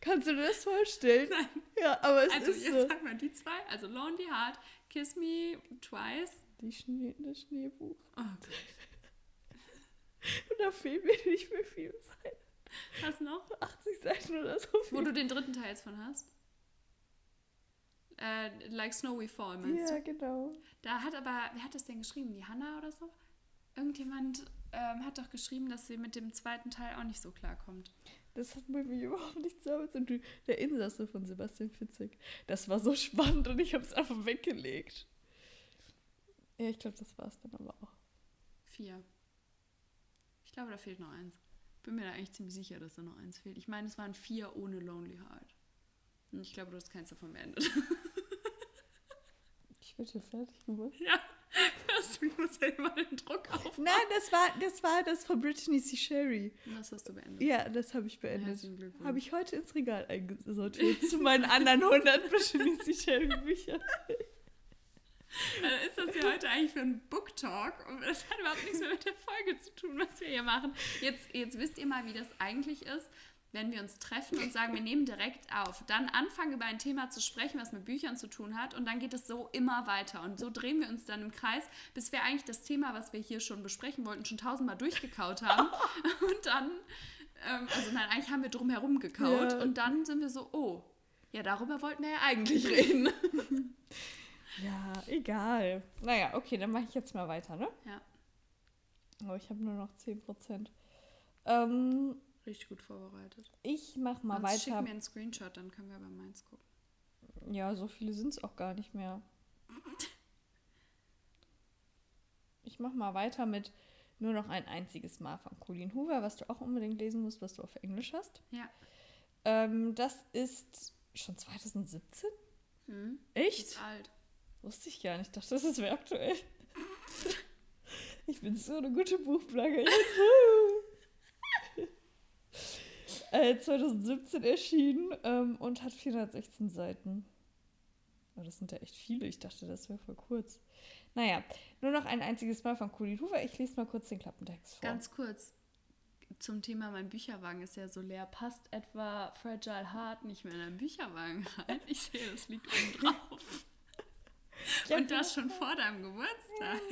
Kannst du dir das vorstellen? Nein. Ja, aber es also, ist jetzt so. sag mal die zwei. Also Lonely Heart, Kiss Me Twice. Die Schnee, das Schneebuch. Oh Gott. Und da fehlen mir nicht mehr viele Seiten. Was noch? 80 Seiten oder so. Wo du den dritten Teil jetzt von hast. Äh, like Snow We Fall, meinst ja, du? Ja, genau. Da hat aber, wer hat das denn geschrieben? Die Hanna oder so? Irgendjemand ähm, hat doch geschrieben, dass sie mit dem zweiten Teil auch nicht so klarkommt. Das hat mir überhaupt nichts damit zu tun. Der Insasse von Sebastian Fitzek. Das war so spannend und ich habe es einfach weggelegt. Ja, ich glaube, das war es dann aber auch. Vier. Ich glaube, da fehlt noch eins. Bin mir da eigentlich ziemlich sicher, dass da noch eins fehlt. Ich meine, es waren vier ohne Lonely Heart. Und ich glaube, du hast keins davon beendet. ich bin schon fertig gemacht. Ja, du musst ja immer den Druck auf. Nein, das war, das war das von Brittany C. Sherry. Das hast du beendet. Ja, das habe ich beendet. Habe ich heute ins Regal eingesortiert zu meinen anderen 100 Brittany C. Sherry Büchern. Also ist das ja heute eigentlich für ein Book Talk und das hat überhaupt nichts mehr mit der Folge zu tun, was wir hier machen. Jetzt, jetzt wisst ihr mal, wie das eigentlich ist, wenn wir uns treffen und sagen, wir nehmen direkt auf. Dann anfangen über ein Thema zu sprechen, was mit Büchern zu tun hat und dann geht es so immer weiter und so drehen wir uns dann im Kreis, bis wir eigentlich das Thema, was wir hier schon besprechen wollten, schon tausendmal durchgekaut haben und dann, ähm, also nein, eigentlich haben wir drumherum gekaut ja. und dann sind wir so, oh, ja, darüber wollten wir ja eigentlich reden. Ja, egal. Naja, okay, dann mache ich jetzt mal weiter, ne? Ja. Aber ich habe nur noch 10%. Ähm, Richtig gut vorbereitet. Ich mache mal Sonst weiter. Schick mir einen Screenshot, dann können wir bei meins gucken. Ja, so viele sind es auch gar nicht mehr. Ich mache mal weiter mit nur noch ein einziges Mal von Colleen Hoover, was du auch unbedingt lesen musst, was du auf Englisch hast. Ja. Ähm, das ist schon 2017? Hm. Echt? Ist alt. Wusste ich gar nicht. Ich dachte, das ist aktuell. Ich bin so eine gute Buchblogger. äh, 2017 erschienen ähm, und hat 416 Seiten. Oh, das sind ja echt viele. Ich dachte, das wäre voll kurz. Naja, nur noch ein einziges Mal von Colin Hoover. Ich lese mal kurz den Klappentext vor. Ganz kurz. Zum Thema, mein Bücherwagen ist ja so leer. Passt etwa Fragile Heart nicht mehr in einen Bücherwagen rein? Ich sehe, das liegt oben drauf. Und das schon vor deinem Geburtstag.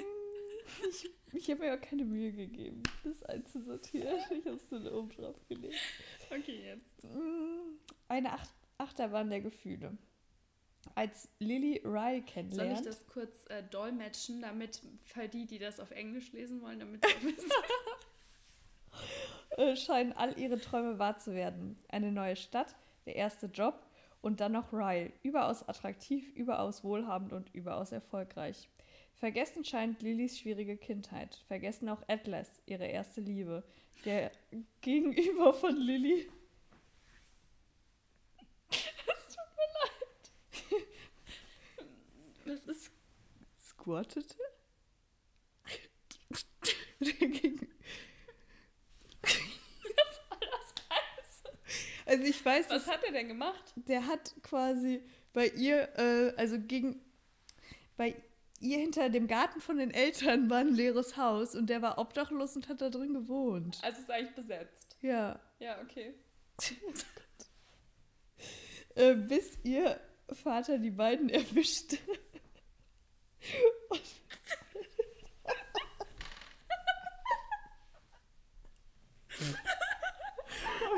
Ich, ich habe mir auch keine Mühe gegeben, das einzusortieren. Ich habe es dann oben drauf gelegt. Okay, jetzt. Mm, eine Ach Achterbahn der Gefühle. Als Lily Rye kennenlernt. Soll ich das kurz äh, dolmetschen, damit für die, die das auf Englisch lesen wollen, damit sie wissen? Äh, scheinen all ihre Träume wahr zu werden. Eine neue Stadt, der erste Job, und dann noch Ryle, überaus attraktiv, überaus wohlhabend und überaus erfolgreich. Vergessen scheint Lillys schwierige Kindheit. Vergessen auch Atlas, ihre erste Liebe. Der Gegenüber von Lilly. Es tut mir leid. Was ist. Squattete? Der Gegenüber. Also ich weiß. Was hat er denn gemacht? Der hat quasi bei ihr, äh, also gegen bei ihr hinter dem Garten von den Eltern war ein leeres Haus und der war obdachlos und hat da drin gewohnt. Also ist eigentlich besetzt. Ja. Ja, okay. äh, bis ihr Vater die beiden erwischte. und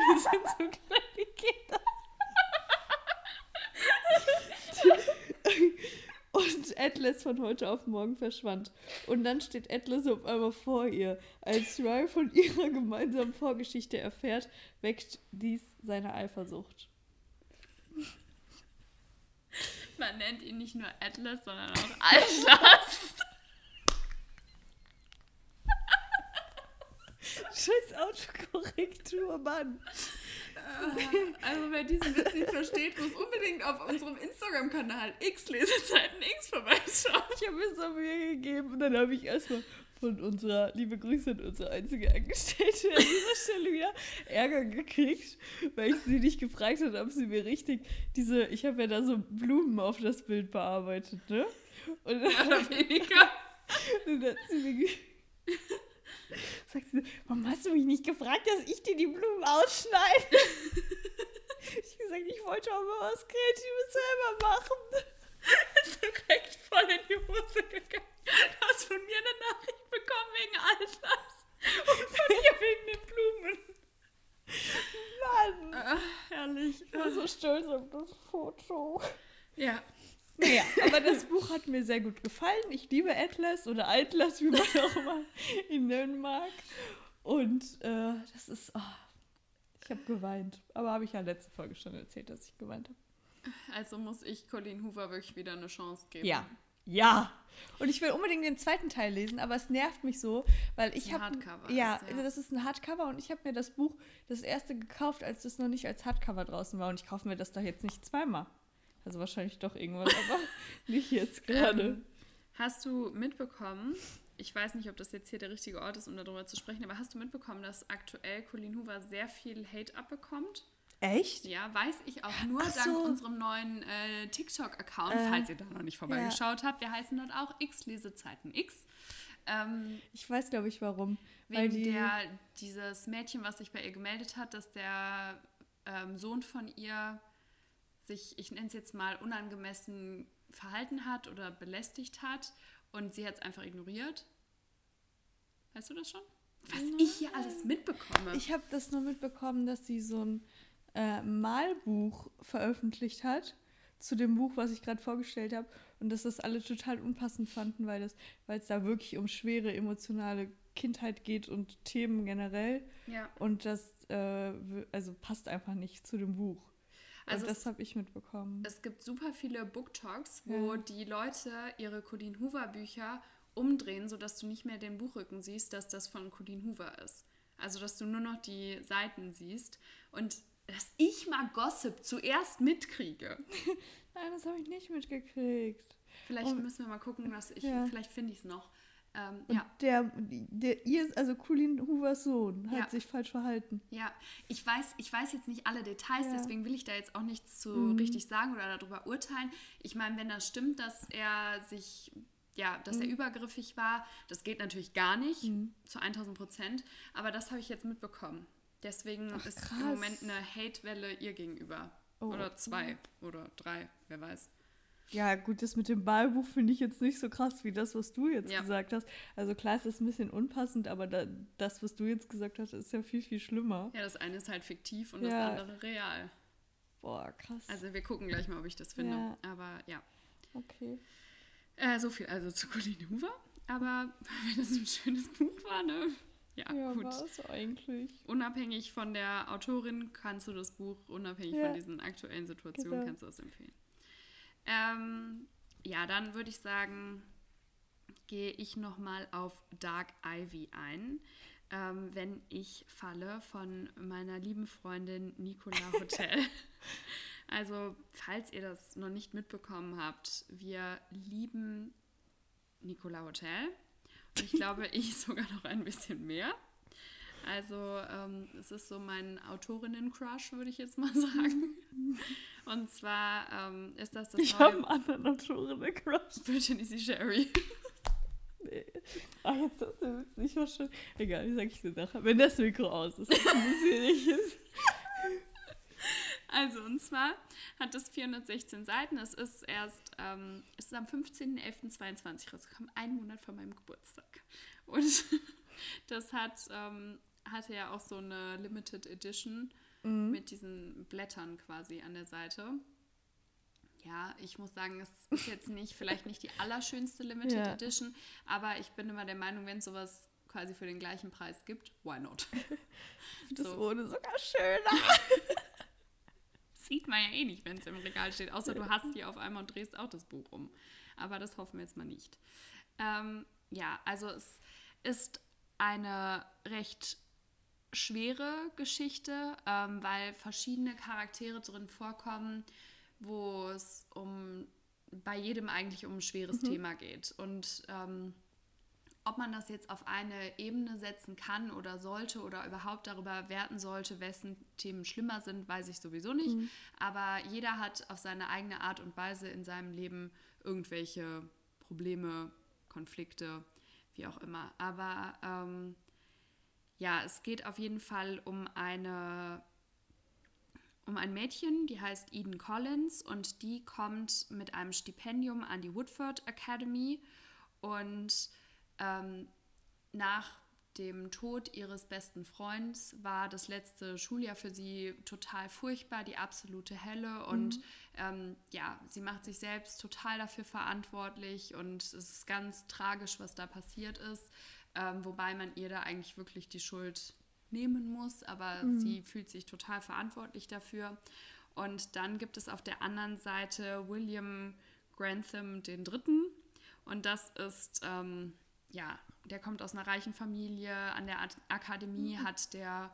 wir sind so wie geht das? Und Atlas von heute auf morgen verschwand. Und dann steht Atlas auf einmal vor ihr. Als Rye von ihrer gemeinsamen Vorgeschichte erfährt, weckt dies seine Eifersucht. Man nennt ihn nicht nur Atlas, sondern auch Atlas. Scheiß Autokorrektur, Mann. Also wer diesen Witz nicht versteht, muss unbedingt auf unserem Instagram-Kanal X Lesezeiten X vorbeischauen. Ich habe mir so Mühe gegeben und dann habe ich erstmal von unserer, liebe Grüße an unsere einzige Angestellte an dieser Stelle wieder Ärger gekriegt, weil ich sie nicht gefragt habe, ob sie mir richtig diese, ich habe ja da so Blumen auf das Bild bearbeitet, ne? Und dann, oder weniger. dann hat sie mir sagt sie, warum hast du mich nicht gefragt, dass ich dir die Blumen ausschneide? ich gesagt, ich wollte auch mal was Kreatives selber machen. ist direkt voll in die Hose gegangen. Du hast von mir eine Nachricht bekommen wegen Atlas und von ihr wegen den Blumen. Mann, Ah, herrlich. ich war so stolz auf das Foto. Ja, Naja, aber das Buch hat mir sehr gut gefallen. Ich liebe Atlas oder Atlas, wie man auch immer ihn nennen mag. Und äh, das ist. Oh, ich habe geweint. Aber habe ich ja letzte Folge schon erzählt, dass ich geweint habe. also muss ich Colleen Hoover wirklich wieder eine Chance geben. Ja. Ja. Und ich will unbedingt den zweiten Teil lesen, aber es nervt mich so, weil ich habe. Ja, ist, ja. das ist ein Hardcover und ich habe mir das Buch das erste gekauft, als es noch nicht als Hardcover draußen war. Und ich kaufe mir das doch jetzt nicht zweimal. Also wahrscheinlich doch irgendwann, aber nicht jetzt gerade. Ähm, hast du mitbekommen, ich weiß nicht, ob das jetzt hier der richtige Ort ist, um darüber zu sprechen, aber hast du mitbekommen, dass aktuell Colleen Hoover sehr viel Hate abbekommt? Echt? Ja, weiß ich auch nur Ach dank so. unserem neuen äh, TikTok-Account, Äh, falls ihr da noch nicht vorbeigeschaut habt. Wir heißen dort auch X-Lesezeiten X. Ähm, Ich weiß, glaube ich, warum. Weil die, der, dieses Mädchen, was sich bei ihr gemeldet hat, dass der ähm, Sohn von ihr sich, ich nenne es jetzt mal, unangemessen verhalten hat oder belästigt hat und sie hat es einfach ignoriert. Weißt du das schon? Was ich hier alles mitbekomme. ich habe das nur mitbekommen, dass sie so ein äh, Malbuch veröffentlicht hat zu dem Buch, was ich gerade vorgestellt habe. Und dass das alle total unpassend fanden, weil das, weil es da wirklich um schwere emotionale Kindheit geht und Themen generell. ja. Und das äh, also passt einfach nicht zu dem Buch. Also das habe ich mitbekommen. Es gibt super viele Book Talks, wo Ja. die Leute ihre Colleen Hoover Bücher umdrehen, sodass du nicht mehr den Buchrücken siehst, dass das von Colleen Hoover ist. Also, dass du nur noch die Seiten siehst und dass ich mal Gossip zuerst mitkriege. Nein, das habe ich nicht mitgekriegt. Vielleicht Und- müssen wir mal gucken, dass ich, Ja. vielleicht finde ich es noch. Ähm, Und ja, der, der, ihr, also Colin Hoovers Sohn, hat Ja. sich falsch verhalten. ja. Ich weiß, ich weiß jetzt nicht alle Details, Ja. deswegen will ich da jetzt auch nichts zu Mhm. richtig sagen oder darüber urteilen. Ich meine, wenn das stimmt, dass er sich, ja, dass er übergriffig war, das geht natürlich gar nicht, Mhm. zu 1000 Prozent. Aber das habe ich jetzt mitbekommen. Deswegen Ach, ist krass. im Moment eine Hate-Welle ihr gegenüber. Oh, Oder zwei oder drei, wer weiß. Ja, gut, das mit dem Ballbuch finde ich jetzt nicht so krass wie das, was du jetzt Ja. gesagt hast. Also klar, es ist ein bisschen unpassend, aber da, das, was du jetzt gesagt hast, ist ja viel, viel schlimmer. Ja, das eine ist halt fiktiv und Ja. das andere real. Boah, krass. Also wir gucken gleich mal, ob ich das finde. Ja. Aber ja. okay. Äh, so viel also zu Colleen Hoover. Aber wenn das ein schönes Buch war, ne? Ja, Ja, gut. war es eigentlich. Unabhängig von der Autorin kannst du das Buch, unabhängig Ja. von diesen aktuellen Situationen, Genau. kannst du das empfehlen. Ähm, ja, dann würde ich sagen, gehe ich nochmal auf Dark Ivy ein. Ähm, wenn ich falle von meiner lieben Freundin Nicola Hotel. also, falls ihr das noch nicht mitbekommen habt, wir lieben Nicola Hotel. Ich glaube, ich sogar noch ein bisschen mehr. Also, ähm, es ist so mein Autorinnen-Crush, würde ich jetzt mal sagen. Und zwar ähm, ist das das Ich habe einen anderen Autorin gecrushed. Brittany C. Sherry. Nee. Ach, jetzt hast du nicht wahrscheinlich. Egal, wie sag ich dir nachher. Wenn das Mikro aus ist, das nicht ist. Also, und zwar hat es 416 Seiten. Es ist erst, ähm, es ist am 15.11.22 rausgekommen, einen Monat vor meinem Geburtstag. Und das hat, ähm, hatte ja auch so eine Limited Edition Mhm. mit diesen Blättern quasi an der Seite. ja, ich muss sagen, es ist jetzt nicht, vielleicht nicht die allerschönste Limited Ja. Edition, aber ich bin immer der Meinung, wenn es sowas quasi für den gleichen Preis gibt, why not? Das So. wurde sogar schöner. Sieht man ja eh nicht, wenn es im Regal steht, außer du hast die auf einmal und drehst auch das Buch um. Aber das hoffen wir jetzt mal nicht. Ähm, ja, also es ist eine recht schwere Geschichte, ähm, weil verschiedene Charaktere drin vorkommen, wo es um bei jedem eigentlich um ein schweres Thema geht. Und ähm, ob man das jetzt auf eine Ebene setzen kann oder sollte oder überhaupt darüber werten sollte, wessen Themen schlimmer sind, weiß ich sowieso nicht. Aber jeder hat auf seine eigene Art und Weise in seinem Leben irgendwelche Probleme, Konflikte, wie auch immer. Aber ähm, ja, es geht auf jeden Fall um eine um ein Mädchen, die heißt Eden Collins und die kommt mit einem Stipendium an die Woodford Academy und ähm, nach dem Tod ihres besten Freunds war das letzte Schuljahr für sie total furchtbar, die absolute Hölle. Und ähm, ja, sie macht sich selbst total dafür verantwortlich und es ist ganz tragisch, was da passiert ist. Ähm, wobei man ihr da eigentlich wirklich die Schuld nehmen muss, aber sie fühlt sich total verantwortlich dafür. Und dann gibt es auf der anderen Seite William Grantham den Dritten. Und das ist, ähm, ja, der kommt aus einer reichen Familie. An der Akademie hat der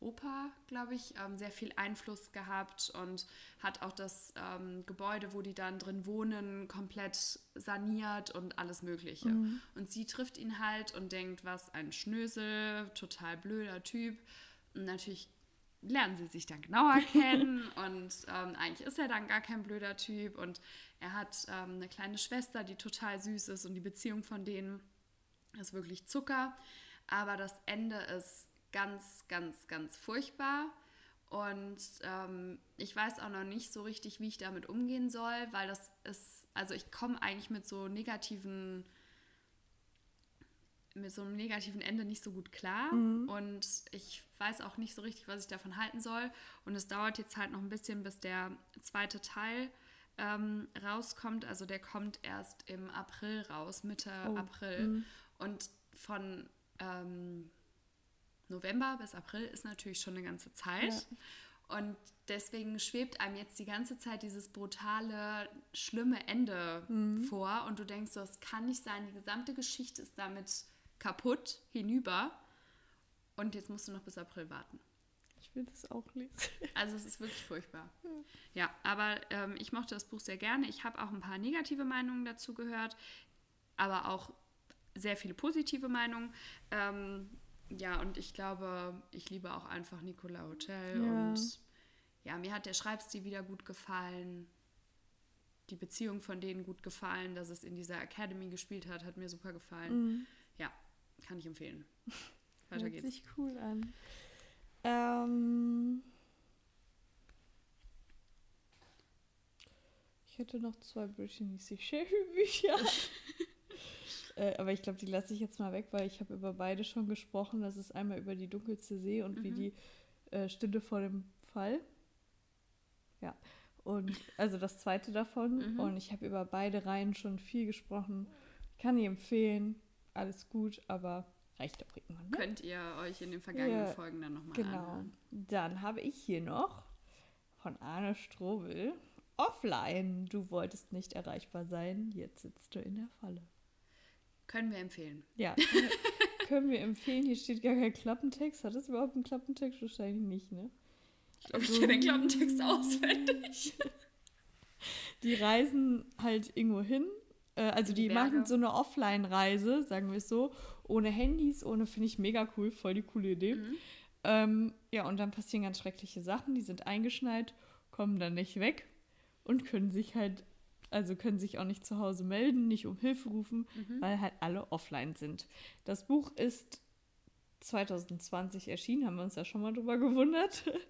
Opa, glaube ich, ähm, sehr viel Einfluss gehabt und hat auch das ähm, Gebäude, wo die dann drin wohnen, komplett saniert und alles Mögliche. Und sie trifft ihn halt und denkt, was ein Schnösel, total blöder Typ. Und natürlich lernen sie sich dann genauer kennen und ähm, eigentlich ist er dann gar kein blöder Typ und er hat ähm, eine kleine Schwester, die total süß ist und die Beziehung von denen ist wirklich Zucker, aber das Ende ist ganz, ganz, ganz furchtbar und ähm, ich weiß auch noch nicht so richtig, wie ich damit umgehen soll, weil das ist, also ich komme eigentlich mit so negativen mit so einem negativen Ende nicht so gut klar und ich weiß auch nicht so richtig, was ich davon halten soll. Und es dauert jetzt halt noch ein bisschen, bis der zweite Teil ähm, rauskommt. Also der kommt erst im April raus, Mitte Oh, April. Und von ähm, November bis April ist natürlich schon eine ganze Zeit. Und deswegen schwebt einem jetzt die ganze Zeit dieses brutale, schlimme Ende vor. Und du denkst so, es kann nicht sein, die gesamte Geschichte ist damit kaputt, hinüber. Und jetzt musst du noch bis April warten. Ich will das auch lesen. Also es ist wirklich furchtbar. Ja, aber ähm, ich mochte das Buch sehr gerne. Ich habe auch ein paar negative Meinungen dazu gehört, aber auch sehr viele positive Meinungen. Ähm, ja, und ich glaube, ich liebe auch einfach Nicola Hotel. Ja. Und ja, mir hat der Schreibstil wieder gut gefallen. Die Beziehung von denen gut gefallen, dass es in dieser Academy gespielt hat, hat mir super gefallen. Ja, kann ich empfehlen. Weiter Hört geht's. sich cool an. Ähm, ich hätte noch zwei Brittany Bücher. äh, aber ich glaube, die lasse ich jetzt mal weg, weil ich habe über beide schon gesprochen. Das ist einmal über die dunkelste See und wie Mhm. die äh, Stille vor dem Fall. Ja. Und also das zweite davon. Mhm. Und ich habe über beide Reihen schon viel gesprochen. Kann ich empfehlen. Alles gut, aber reicht auch irgendwann. Ne? Könnt ihr euch in den vergangenen Ja, Folgen dann nochmal Genau. anhören. Dann habe ich hier noch von Arne Strobel offline. Du wolltest nicht erreichbar sein, jetzt sitzt du in der Falle. Können wir empfehlen. Ja, können wir empfehlen. Hier steht gar kein Klappentext. Hat das überhaupt einen Klappentext? Wahrscheinlich nicht, ne? Ich glaube, ich Also- kenne den Klappentext auswendig. Die reisen halt irgendwo hin. Äh, Also die die machen so eine Offline-Reise, sagen wir es so. Ohne Handys, ohne, finde ich mega cool, voll die coole Idee. Mhm. Ähm, ja, und dann passieren ganz schreckliche Sachen. Die sind eingeschneit, kommen dann nicht weg und können sich halt, also können sich auch nicht zu Hause melden, nicht um Hilfe rufen, Mhm. weil halt alle offline sind. Das Buch ist 2020 erschienen, haben wir uns ja schon mal drüber gewundert.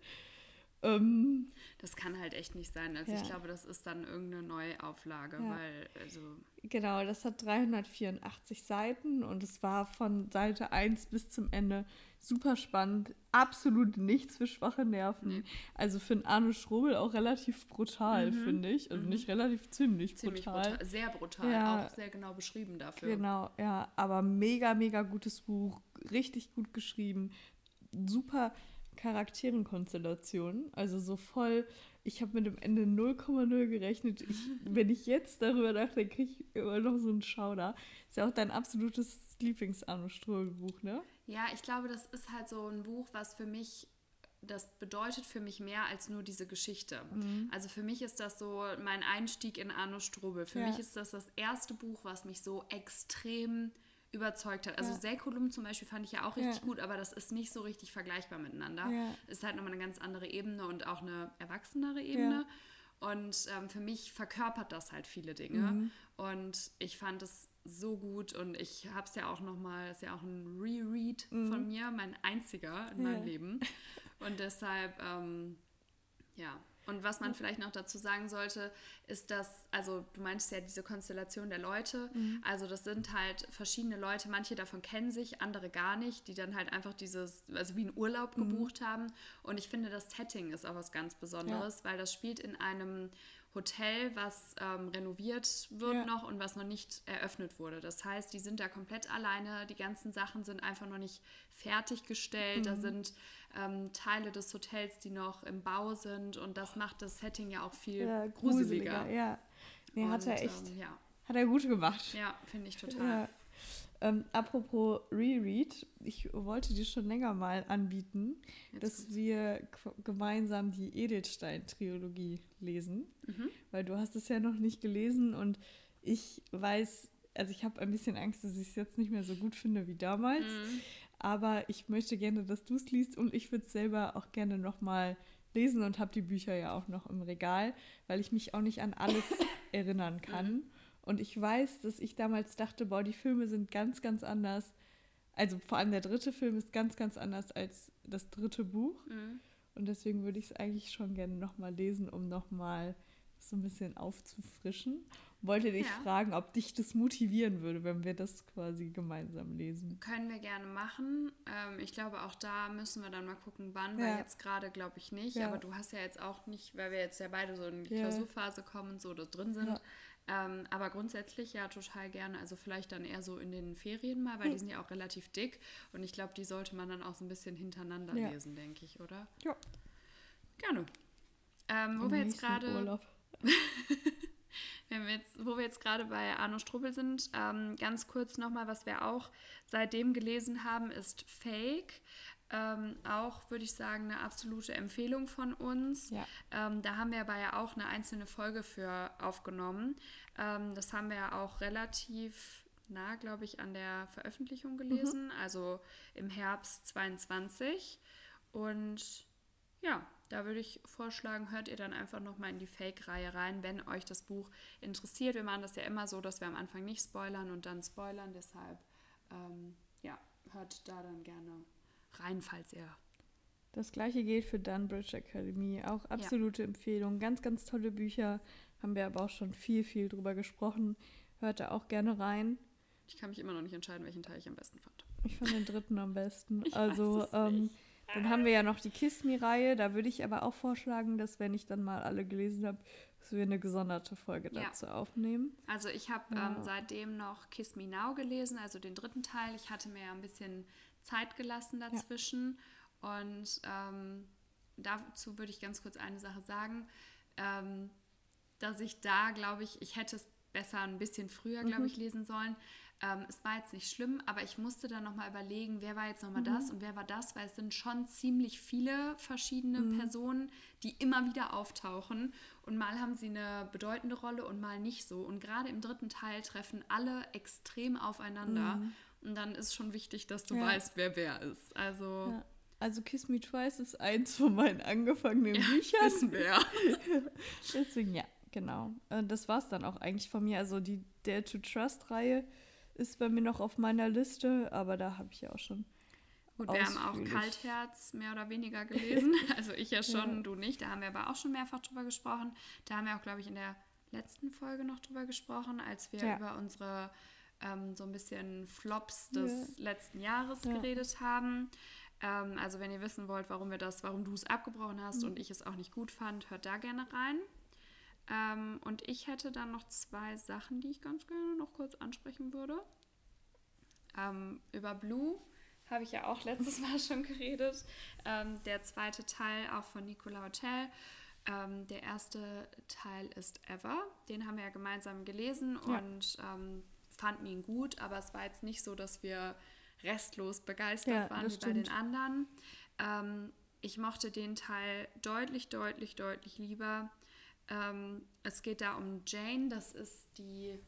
Ähm, das kann halt echt nicht sein. Also Ja. ich glaube, das ist dann irgendeine Neuauflage, Ja. weil, also, genau, das hat 384 Seiten und es war von Seite 1 bis zum Ende super spannend. Absolut nichts für schwache Nerven. Also für einen Arne Strobel auch relativ brutal, Mhm. finde ich. Also Mhm. nicht relativ, ziemlich, ziemlich brutal. brutal. Sehr brutal, Ja. auch sehr genau beschrieben dafür. Genau, ja, aber mega, mega gutes Buch, richtig gut geschrieben, super Charakterenkonstellationen, also so voll, ich habe mit dem Ende 0,0 gerechnet. Ich, wenn ich jetzt darüber nachdenke, kriege ich immer noch so einen Schauder. Ist ja auch dein absolutes Lieblings-Arno Strobel-Buch, ne? Ja, ich glaube, das ist halt so ein Buch, was für mich, das bedeutet für mich mehr als nur diese Geschichte. Mhm. Also für mich ist das so mein Einstieg in Arno Strobel. Für Ja. mich ist das das erste Buch, was mich so extrem überzeugt hat. Also Ja. Säkulum zum Beispiel fand ich ja auch richtig Ja. gut, aber das ist nicht so richtig vergleichbar miteinander. Ja. Ist halt nochmal eine ganz andere Ebene und auch eine erwachsenere Ebene. Und ähm, für mich verkörpert das halt viele Dinge. Mhm. Und ich fand es so gut und ich habe es ja auch nochmal, ist ja auch ein Reread Mhm. von mir, mein einziger in Ja. meinem Leben. Und deshalb, ähm. Und was man vielleicht noch dazu sagen sollte, ist, dass, also du meintest ja diese Konstellation der Leute, Mhm. also das sind halt verschiedene Leute, manche davon kennen sich, andere gar nicht, die dann halt einfach dieses, also wie einen Urlaub Mhm. gebucht haben. Und ich finde, das Setting ist auch was ganz Besonderes, weil das spielt in einem Hotel, was ähm, renoviert wird Ja. noch und was noch nicht eröffnet wurde. Das heißt, die sind da komplett alleine, die ganzen Sachen sind einfach noch nicht fertiggestellt, Mhm. da sind ähm, Teile des Hotels, die noch im Bau sind und das macht das Setting ja auch viel Ja, gruseliger. Ja. Nee, hat er Und, echt, Ähm, ja, hat er gut gemacht. ja finde ich total. Ähm, apropos Reread, ich wollte dir schon länger mal anbieten, Jetzt dass kommt's. wir gemeinsam die Edelstein-Trilogie lesen, Mhm. weil du hast es ja noch nicht gelesen und ich weiß, also ich habe ein bisschen Angst, dass ich es jetzt nicht mehr so gut finde wie damals, Mhm. aber ich möchte gerne, dass du es liest und ich würde es selber auch gerne nochmal lesen und habe die Bücher ja auch noch im Regal, weil ich mich auch nicht an alles erinnern kann. Und ich weiß, dass ich damals dachte, boah, die Filme sind ganz, ganz anders. Also vor allem der dritte Film ist ganz, ganz anders als das dritte Buch. Mhm. Und deswegen würde ich es eigentlich schon gerne nochmal lesen, um nochmal so ein bisschen aufzufrischen. Wollte dich Ja. fragen, ob dich das motivieren würde, wenn wir das quasi gemeinsam lesen. Können wir gerne machen. Ähm, ich glaube, auch da müssen wir dann mal gucken, wann, weil Ja. jetzt gerade glaube ich nicht. Ja. Aber du hast ja jetzt auch nicht, weil wir jetzt ja beide so in die Ja. Klausurphase kommen und so da drin sind. Ähm, aber grundsätzlich ja total gerne. Also vielleicht dann eher so in den Ferien mal, weil die Hm. sind ja auch relativ dick. Und ich glaube, die sollte man dann auch so ein bisschen hintereinander Ja. lesen, denke ich, oder? Ja. Gerne. Ähm, wo wir jetzt wenn wir jetzt, wo wir jetzt gerade bei Arno Strubbel sind, ähm, ganz kurz nochmal, was wir auch seitdem gelesen haben, ist Fake. Ähm, auch würde ich sagen, eine absolute Empfehlung von uns. Ja. Ähm, da haben wir aber ja auch eine einzelne Folge für aufgenommen. Ähm, das haben wir ja auch relativ nah, glaube ich, an der Veröffentlichung gelesen, also im Herbst 22. Und ja, da würde ich vorschlagen, hört ihr dann einfach nochmal in die Fake-Reihe rein, wenn euch das Buch interessiert. Wir machen das ja immer so, dass wir am Anfang nicht spoilern und dann spoilern. Deshalb, ähm, ja, hört da dann gerne rein, falls ihr. Das gleiche gilt für Dunbridge Academy. Auch absolute Empfehlung. Ganz, ganz tolle Bücher. Haben wir aber auch schon viel, viel drüber gesprochen. Hört da auch gerne rein. Ich kann mich immer noch nicht entscheiden, welchen Teil ich am besten fand. Ich fand den dritten am besten. Ich also, ähm, dann haben wir ja noch die Kiss Me-Reihe. Da würde ich aber auch vorschlagen, dass, wenn ich dann mal alle gelesen habe, dass wir eine gesonderte Folge Ja. dazu aufnehmen. Also ich habe Ja. ähm, seitdem noch Kiss Me Now gelesen, also den dritten Teil. Ich hatte mir ja ein bisschen Zeit gelassen dazwischen. Und ähm, dazu würde ich ganz kurz eine Sache sagen, ähm, dass ich da, glaube ich, ich hätte es besser ein bisschen früher, glaube Mhm. ich, lesen sollen. Ähm, es war jetzt nicht schlimm, aber ich musste dann nochmal überlegen, wer war jetzt nochmal Mhm. das und wer war das, weil es sind schon ziemlich viele verschiedene Mhm. Personen, die immer wieder auftauchen und mal haben sie eine bedeutende Rolle und mal nicht so. Und gerade im dritten Teil treffen alle extrem aufeinander und dann ist schon wichtig, dass du. Ja. weißt, wer wer ist. Also Ja. Also Kiss Me Twice ist eins von meinen angefangenen Ja, Büchern. wissen wir ja. Deswegen, ja, genau. Äh, Das war es dann auch eigentlich von mir. Also die Dare to Trust-Reihe ist bei mir noch auf meiner Liste, aber da habe ich ja auch schon Und wir haben auch Kaltherz mehr oder weniger gelesen. Also ich ja schon, ja. du nicht. Da haben wir aber auch schon mehrfach drüber gesprochen. Da haben wir auch, glaube ich, in der letzten Folge noch drüber gesprochen, als wir ja. über unsere ähm, so ein bisschen Flops des ja. letzten Jahres geredet haben. Ähm, also wenn ihr wissen wollt, warum wir das, warum du es abgebrochen hast mhm. und ich es auch nicht gut fand, hört da gerne rein. Ähm, und ich hätte dann noch zwei Sachen, die ich ganz gerne noch kurz ansprechen würde. Ähm, über Blue habe ich ja auch letztes Mal schon geredet. Ähm, der zweite Teil auch von Nicola Hotel. Ähm, der erste Teil ist Ever. Den haben wir ja gemeinsam gelesen ja. und ähm, fanden ihn gut, aber es war jetzt nicht so, dass wir restlos begeistert ja, waren wie bei den anderen. Ähm, ich mochte den Teil deutlich, deutlich, deutlich lieber. Ähm, es geht da um Jane, das ist die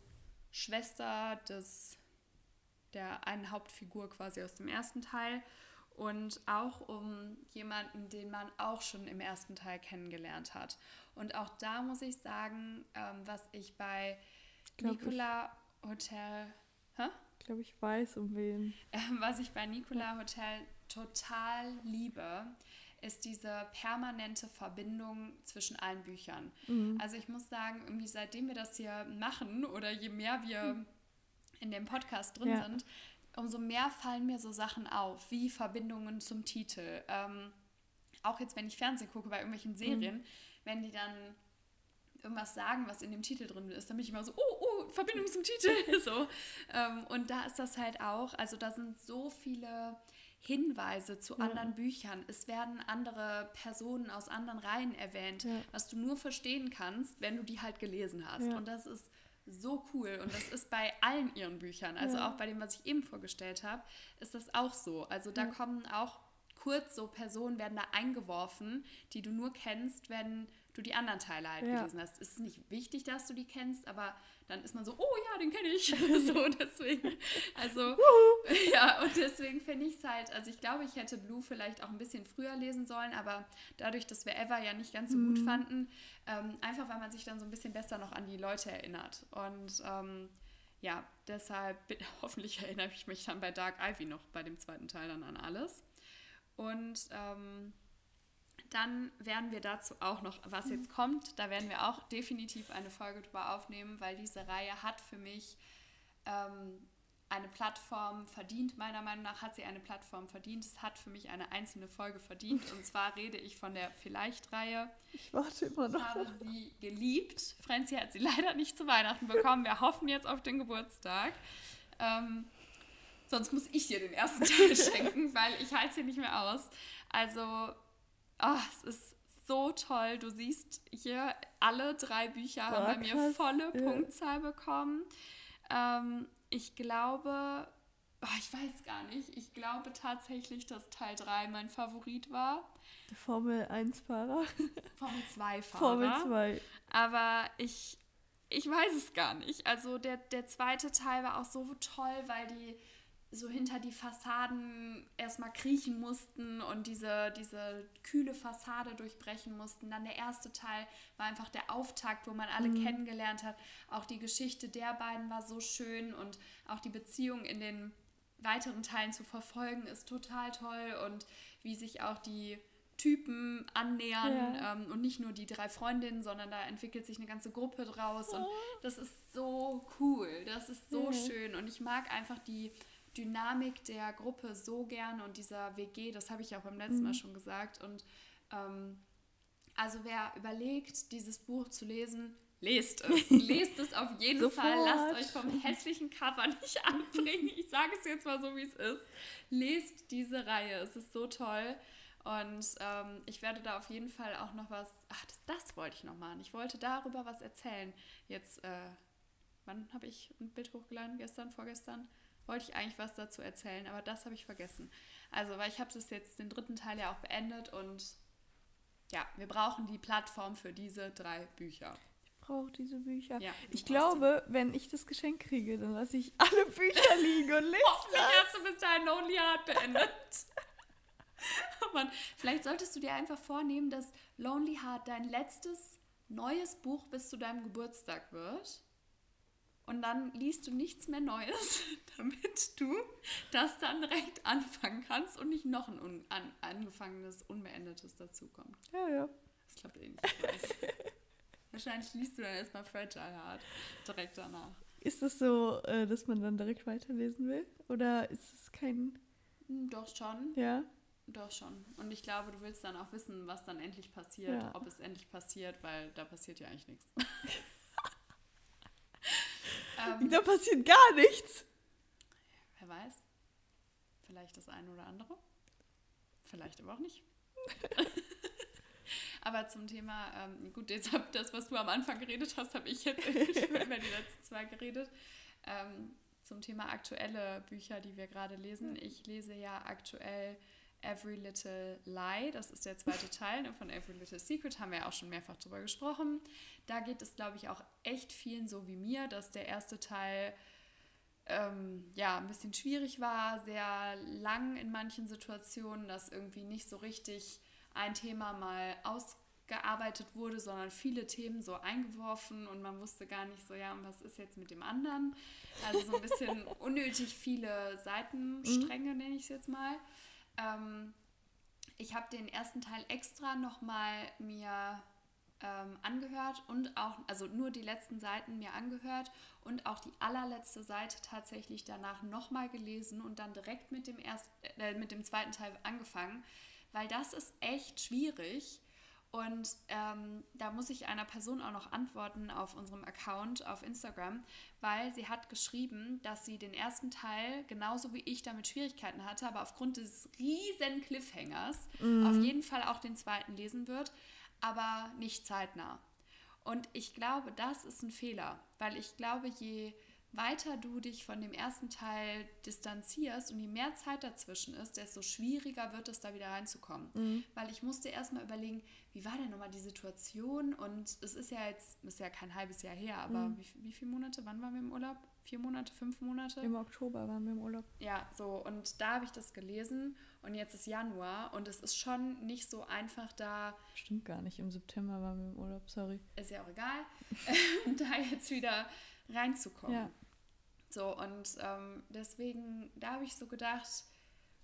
Schwester des, der einen Hauptfigur quasi aus dem ersten Teil. Und auch um jemanden, den man auch schon im ersten Teil kennengelernt hat. Und auch da muss ich sagen, ähm, was ich bei Nicola Hotel. Hä? Ich glaube, ich weiß um wen. Ähm, was ich bei Nicola Hotel total liebe, ist diese permanente Verbindung zwischen allen Büchern. Mhm. Also ich muss sagen, irgendwie seitdem wir das hier machen oder je mehr wir mhm. in dem Podcast drin ja. sind, umso mehr fallen mir so Sachen auf, wie Verbindungen zum Titel. Ähm, auch jetzt, wenn ich Fernsehen gucke bei irgendwelchen Serien, mhm. wenn die dann irgendwas sagen, was in dem Titel drin ist, dann bin ich immer so, oh, oh, Verbindung zum Titel. so. Ähm, und da ist das halt auch, also da sind so viele Hinweise zu ja. anderen Büchern. Es werden andere Personen aus anderen Reihen erwähnt, ja. was du nur verstehen kannst, wenn du die halt gelesen hast. Ja. Und das ist so cool. Und das ist bei allen ihren Büchern, also auch bei dem, was ich eben vorgestellt habe, ist das auch so. Also da kommen auch kurz so Personen werden da eingeworfen, die du nur kennst, wenn du die anderen Teile halt ja. gelesen hast. Es ist nicht wichtig, dass du die kennst, aber dann ist man so, oh ja, den kenne ich. so, deswegen. Also, ja, und deswegen finde ich es halt, also ich glaube, ich hätte Blue vielleicht auch ein bisschen früher lesen sollen, aber dadurch, dass wir Ever ja nicht ganz so mhm. gut fanden, ähm, einfach weil man sich dann so ein bisschen besser noch an die Leute erinnert. Und ähm, ja, deshalb, hoffentlich erinnere ich mich dann bei Dark Ivy noch bei dem zweiten Teil dann an alles. Und ähm, dann werden wir dazu auch noch, was jetzt kommt, da werden wir auch definitiv eine Folge drüber aufnehmen, weil diese Reihe hat für mich ähm, eine Plattform verdient. Meiner Meinung nach hat sie eine Plattform verdient. Es hat für mich eine einzelne Folge verdient. Und zwar rede ich von der Vielleicht-Reihe. Ich warte immer noch. Ich habe sie geliebt. Franzi hat sie leider nicht zu Weihnachten bekommen. Wir hoffen jetzt auf den Geburtstag. Ähm, sonst muss ich dir den ersten Teil schenken, weil ich halte sie nicht mehr aus. Also oh, es ist so toll. Du siehst hier, alle drei Bücher haben bei mir volle ja. Punktzahl bekommen. Ähm, ich glaube, oh, ich weiß gar nicht, ich glaube tatsächlich, dass Teil 3 mein Favorit war. Der Formel 1-Fahrer. Formel 2-Fahrer. Formel 2. Aber ich, ich weiß es gar nicht. Also der, der zweite Teil war auch so toll, weil die so hinter die Fassaden erstmal kriechen mussten und diese, diese kühle Fassade durchbrechen mussten. Dann der erste Teil war einfach der Auftakt, wo man alle mhm. kennengelernt hat. Auch die Geschichte der beiden war so schön und auch die Beziehung in den weiteren Teilen zu verfolgen ist total toll und wie sich auch die Typen annähern ja. ähm, und nicht nur die drei Freundinnen, sondern da entwickelt sich eine ganze Gruppe draus und oh. das ist so cool, das ist so mhm. schön und ich mag einfach die Dynamik der Gruppe so gern und dieser WG, das habe ich ja auch beim letzten Mal mhm. schon gesagt. Und ähm, also wer überlegt, dieses Buch zu lesen, lest es. lest es auf jeden. Fall. Lasst euch vom hässlichen Cover nicht anbringen. Ich sage es jetzt mal so, wie es ist. Lest diese Reihe. Es ist so toll. Und ähm, ich werde da auf jeden Fall auch noch was. Ach, das, das wollte ich noch machen. Ich wollte darüber was erzählen. Jetzt, äh, wann habe ich ein Bild hochgeladen? Gestern, vorgestern? Wollte ich eigentlich was dazu erzählen, aber das habe ich vergessen. Also, weil ich habe das jetzt den dritten Teil ja auch beendet und ja, wir brauchen die Plattform für diese drei Bücher. Ich brauche diese Bücher. Ja, ich glaube, die. wenn ich das Geschenk kriege, dann lasse ich alle Bücher liegen und lese Hoffentlich hast du bis dahin Lonely Heart beendet. oh Mann, vielleicht solltest du dir einfach vornehmen, dass Lonely Heart dein letztes neues Buch bis zu deinem Geburtstag wird. Und dann liest du nichts mehr Neues, damit du das dann direkt anfangen kannst und nicht noch ein un an angefangenes, unbeendetes dazukommt. Ja, ja. Das klappt eh nicht. Wahrscheinlich liest du dann erstmal Fragile Heart direkt danach. Ist das so, äh, dass man dann direkt weiterlesen will? Oder ist es kein. Hm, Doch schon. Ja? Doch schon. Und ich glaube, du willst dann auch wissen, was dann endlich passiert, Ja. ob es endlich passiert, weil da passiert ja eigentlich nichts. ähm, Da passiert gar nichts. wer weiß. Vielleicht das eine oder andere. Vielleicht aber auch nicht. aber zum Thema, ähm, gut, jetzt hab das, was du am Anfang geredet hast, habe ich jetzt über die letzten zwei geredet. Ähm, zum Thema aktuelle Bücher, die wir gerade lesen. Ich lese ja aktuell Every Little Lie. Das ist der zweite Teil ne, von Every Little Secret. Haben wir ja auch schon mehrfach drüber gesprochen. Da geht es, glaube ich, auch echt vielen so wie mir, dass der erste Teil ähm, ja, ein bisschen schwierig war, sehr lang in manchen Situationen, dass irgendwie nicht so richtig ein Thema mal ausgearbeitet wurde, sondern viele Themen so eingeworfen und man wusste gar nicht so, ja, und was ist jetzt mit dem anderen? Also so ein bisschen unnötig viele Seitenstränge, nenne ich es jetzt mal. Ähm, ich habe den ersten Teil extra nochmal mir ähm, angehört und auch, also nur die letzten Seiten mir angehört und auch die allerletzte Seite tatsächlich danach nochmal gelesen und dann direkt mit dem, erst, äh, mit dem zweiten Teil angefangen, weil das ist echt schwierig. Und ähm, da muss ich einer Person auch noch antworten auf unserem Account auf Instagram, weil sie hat geschrieben, dass sie den ersten Teil genauso wie ich damit Schwierigkeiten hatte, aber aufgrund des riesen Cliffhangers auf jeden Fall auch den zweiten lesen wird, aber nicht zeitnah. Und ich glaube, das ist ein Fehler, weil ich glaube, je weiter du dich von dem ersten Teil distanzierst und je mehr Zeit dazwischen ist, desto schwieriger wird es, da wieder reinzukommen. Weil ich musste erstmal überlegen, wie war denn nochmal die Situation? Und es ist ja jetzt, ist ja kein halbes Jahr her, aber wie, wie viele Monate, wann waren wir im Urlaub? Vier Monate, fünf Monate? Im Oktober waren wir im Urlaub. Ja, so, und da habe ich das gelesen und jetzt ist Januar und es ist schon nicht so einfach da, Stimmt gar nicht. Im September waren wir im Urlaub, sorry. ist ja auch egal, da jetzt wieder reinzukommen. Ja. So, und ähm, deswegen, da habe ich so gedacht,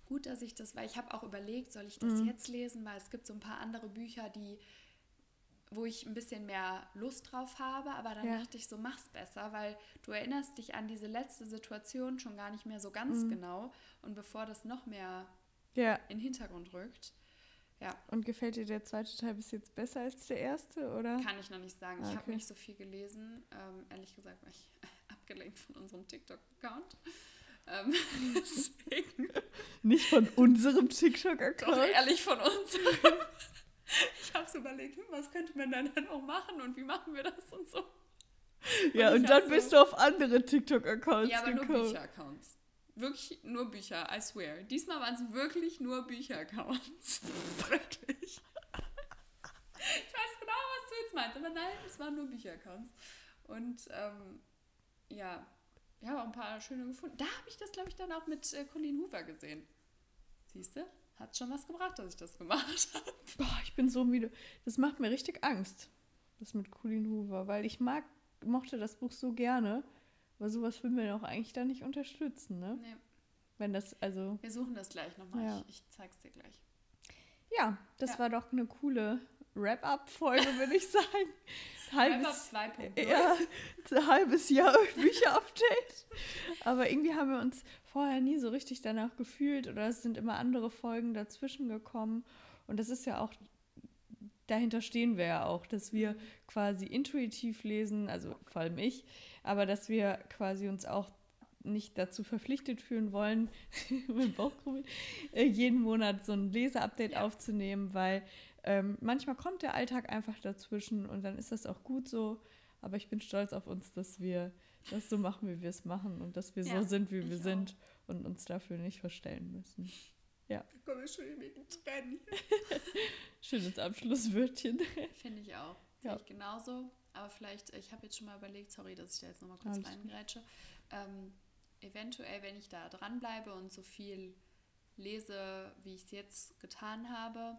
gut, dass ich das, weil ich habe auch überlegt, soll ich das Mhm. jetzt lesen, weil es gibt so ein paar andere Bücher, die, wo ich ein bisschen mehr Lust drauf habe, aber dann Ja. dachte ich so, mach's besser, weil du erinnerst dich an diese letzte Situation schon gar nicht mehr so ganz Mhm. genau und bevor das noch mehr Ja. in den Hintergrund rückt, ja, Und gefällt dir der zweite Teil bis jetzt besser als der erste, oder? kann ich noch nicht sagen. Ich Ah, habe okay. nicht so viel gelesen. Ähm, ehrlich gesagt war ich abgelenkt von unserem TikTok-Account. Ähm, deswegen, Nicht von unserem doch TikTok-Account. ehrlich von uns. ich habe so überlegt, hm, was könnte man dann noch machen und wie machen wir das und so. Ja, Und und dann bist so- du auf andere TikTok-Accounts Ja, aber nur gekommen. Bücher-Accounts. Wirklich nur Bücher, I swear. Diesmal waren es wirklich nur Bücher-Accounts. wirklich. Ich weiß genau, was du jetzt meinst, aber nein, es waren nur Bücher-Accounts. Und ähm, ja, ich habe auch ein paar schöne gefunden. Da habe ich das, glaube ich, dann auch mit äh, Colleen Hoover gesehen. Siehst du? Hat schon was gebracht, dass ich das gemacht habe. Boah, ich bin so müde. Das macht mir richtig Angst, das mit Colleen Hoover, weil ich mag, mochte das Buch so gerne, aber sowas will man auch eigentlich da nicht unterstützen, ne? Nee, Wenn das, also, wir suchen das gleich nochmal. Ja. Ich, ich zeig's dir gleich. ja, das Ja. war doch eine coole Wrap-Up-Folge, würde ich sagen. Halbes, Wrap-up 2.0. ja, ein halbes Jahr Bücher-Update. Aber irgendwie haben wir uns vorher nie so richtig danach gefühlt oder es sind immer andere Folgen dazwischen gekommen. Und das ist ja auch, dahinter stehen wir ja auch, dass wir quasi intuitiv lesen, also vor allem ich, aber dass wir quasi uns auch nicht dazu verpflichtet fühlen wollen, äh, jeden Monat so ein Leseupdate Ja. aufzunehmen, weil ähm, manchmal kommt der Alltag einfach dazwischen und dann ist das auch gut so. Aber ich bin stolz auf uns, dass wir das so machen, wie wir es machen und dass wir Ja, so sind, wie wir ich sind und uns dafür nicht verstellen müssen. Da komme ich schon wegen Tränen. Schönes Abschlusswörtchen. Finde ich auch. Ja. Sehe ich genauso. Aber vielleicht, ich habe jetzt schon mal überlegt, sorry, dass ich da jetzt nochmal kurz Alles reingrätsche. Ähm, eventuell, wenn ich da dranbleibe und so viel lese, wie ich es jetzt getan habe,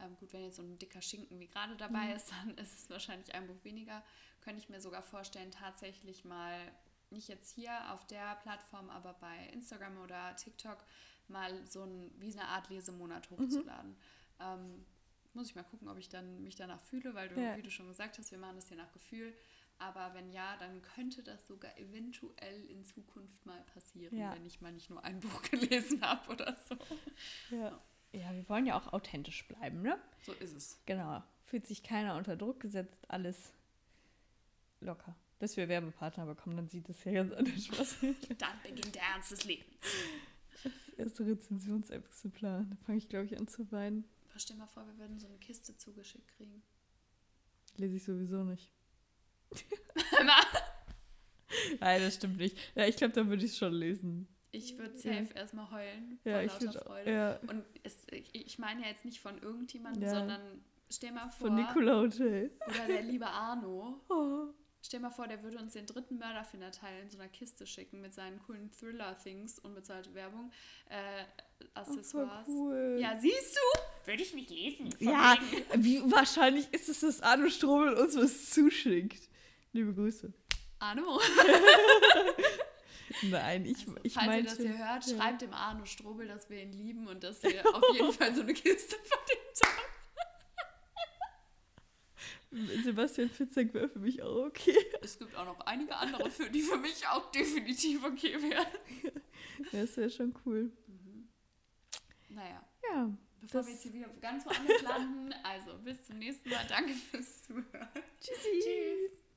ähm, gut, wenn jetzt so ein dicker Schinken wie gerade dabei Mhm. ist, dann ist es wahrscheinlich ein Buch weniger, könnte ich mir sogar vorstellen, tatsächlich mal nicht jetzt hier auf der Plattform, aber bei Instagram oder TikTok mal so ein, wie eine Art Lesemonat Mhm. hochzuladen. Ähm, muss ich mal gucken, ob ich dann mich danach fühle, weil du, Ja. wie du schon gesagt hast, wir machen das hier nach Gefühl. Aber wenn ja, dann könnte das sogar eventuell in Zukunft mal passieren, Ja. wenn ich mal nicht nur ein Buch gelesen habe oder so. Ja. Ja, wir wollen ja auch authentisch bleiben, ne? So ist es. Genau. Fühlt sich keiner unter Druck gesetzt, alles locker. Bis wir Werbepartner bekommen, dann sieht das ja ganz anders aus. Dann beginnt der Ernst des Lebens. Das erste Rezensionsexemplar. Da fange ich, glaube ich, an zu weinen. Stell mal vor, wir würden so eine Kiste zugeschickt kriegen. Lese ich sowieso nicht. Nein, das stimmt nicht. Ja, ich glaube, dann würde ich es schon lesen. Ich würde safe erstmal heulen vor Ja, ich lauter würde Freude. ja, Und es, ich, ich meine ja jetzt nicht von irgendjemandem, Ja. sondern stell mal vor, von Nicola Hotel. oder der liebe Arno, Oh. stell mal vor, der würde uns den dritten Mörderfinderteil in so einer Kiste schicken mit seinen coolen Thriller-Things, unbezahlte Werbung, äh, Oh, Accessoires. cool. Ja, siehst du? Würde ich nicht lesen. Ja, wegen. wie wahrscheinlich ist es, dass Arno Strobel uns was zuschickt. Liebe Grüße. Arno, Nein, ich, ich falls meinte... ihr das hier hört, ja. schreibt dem Arno Strobel, dass wir ihn lieben und dass wir auf jeden Fall so eine Kiste verdient haben. Sebastian Fitzek wäre für mich auch okay. Es gibt auch noch einige andere, für die für mich auch definitiv okay wären. Ja, das wäre schon cool. Naja, Ja, bevor wir jetzt hier wieder ganz woanders landen, also bis zum nächsten Mal. Danke fürs Zuhören. tschüssi. Tschüss.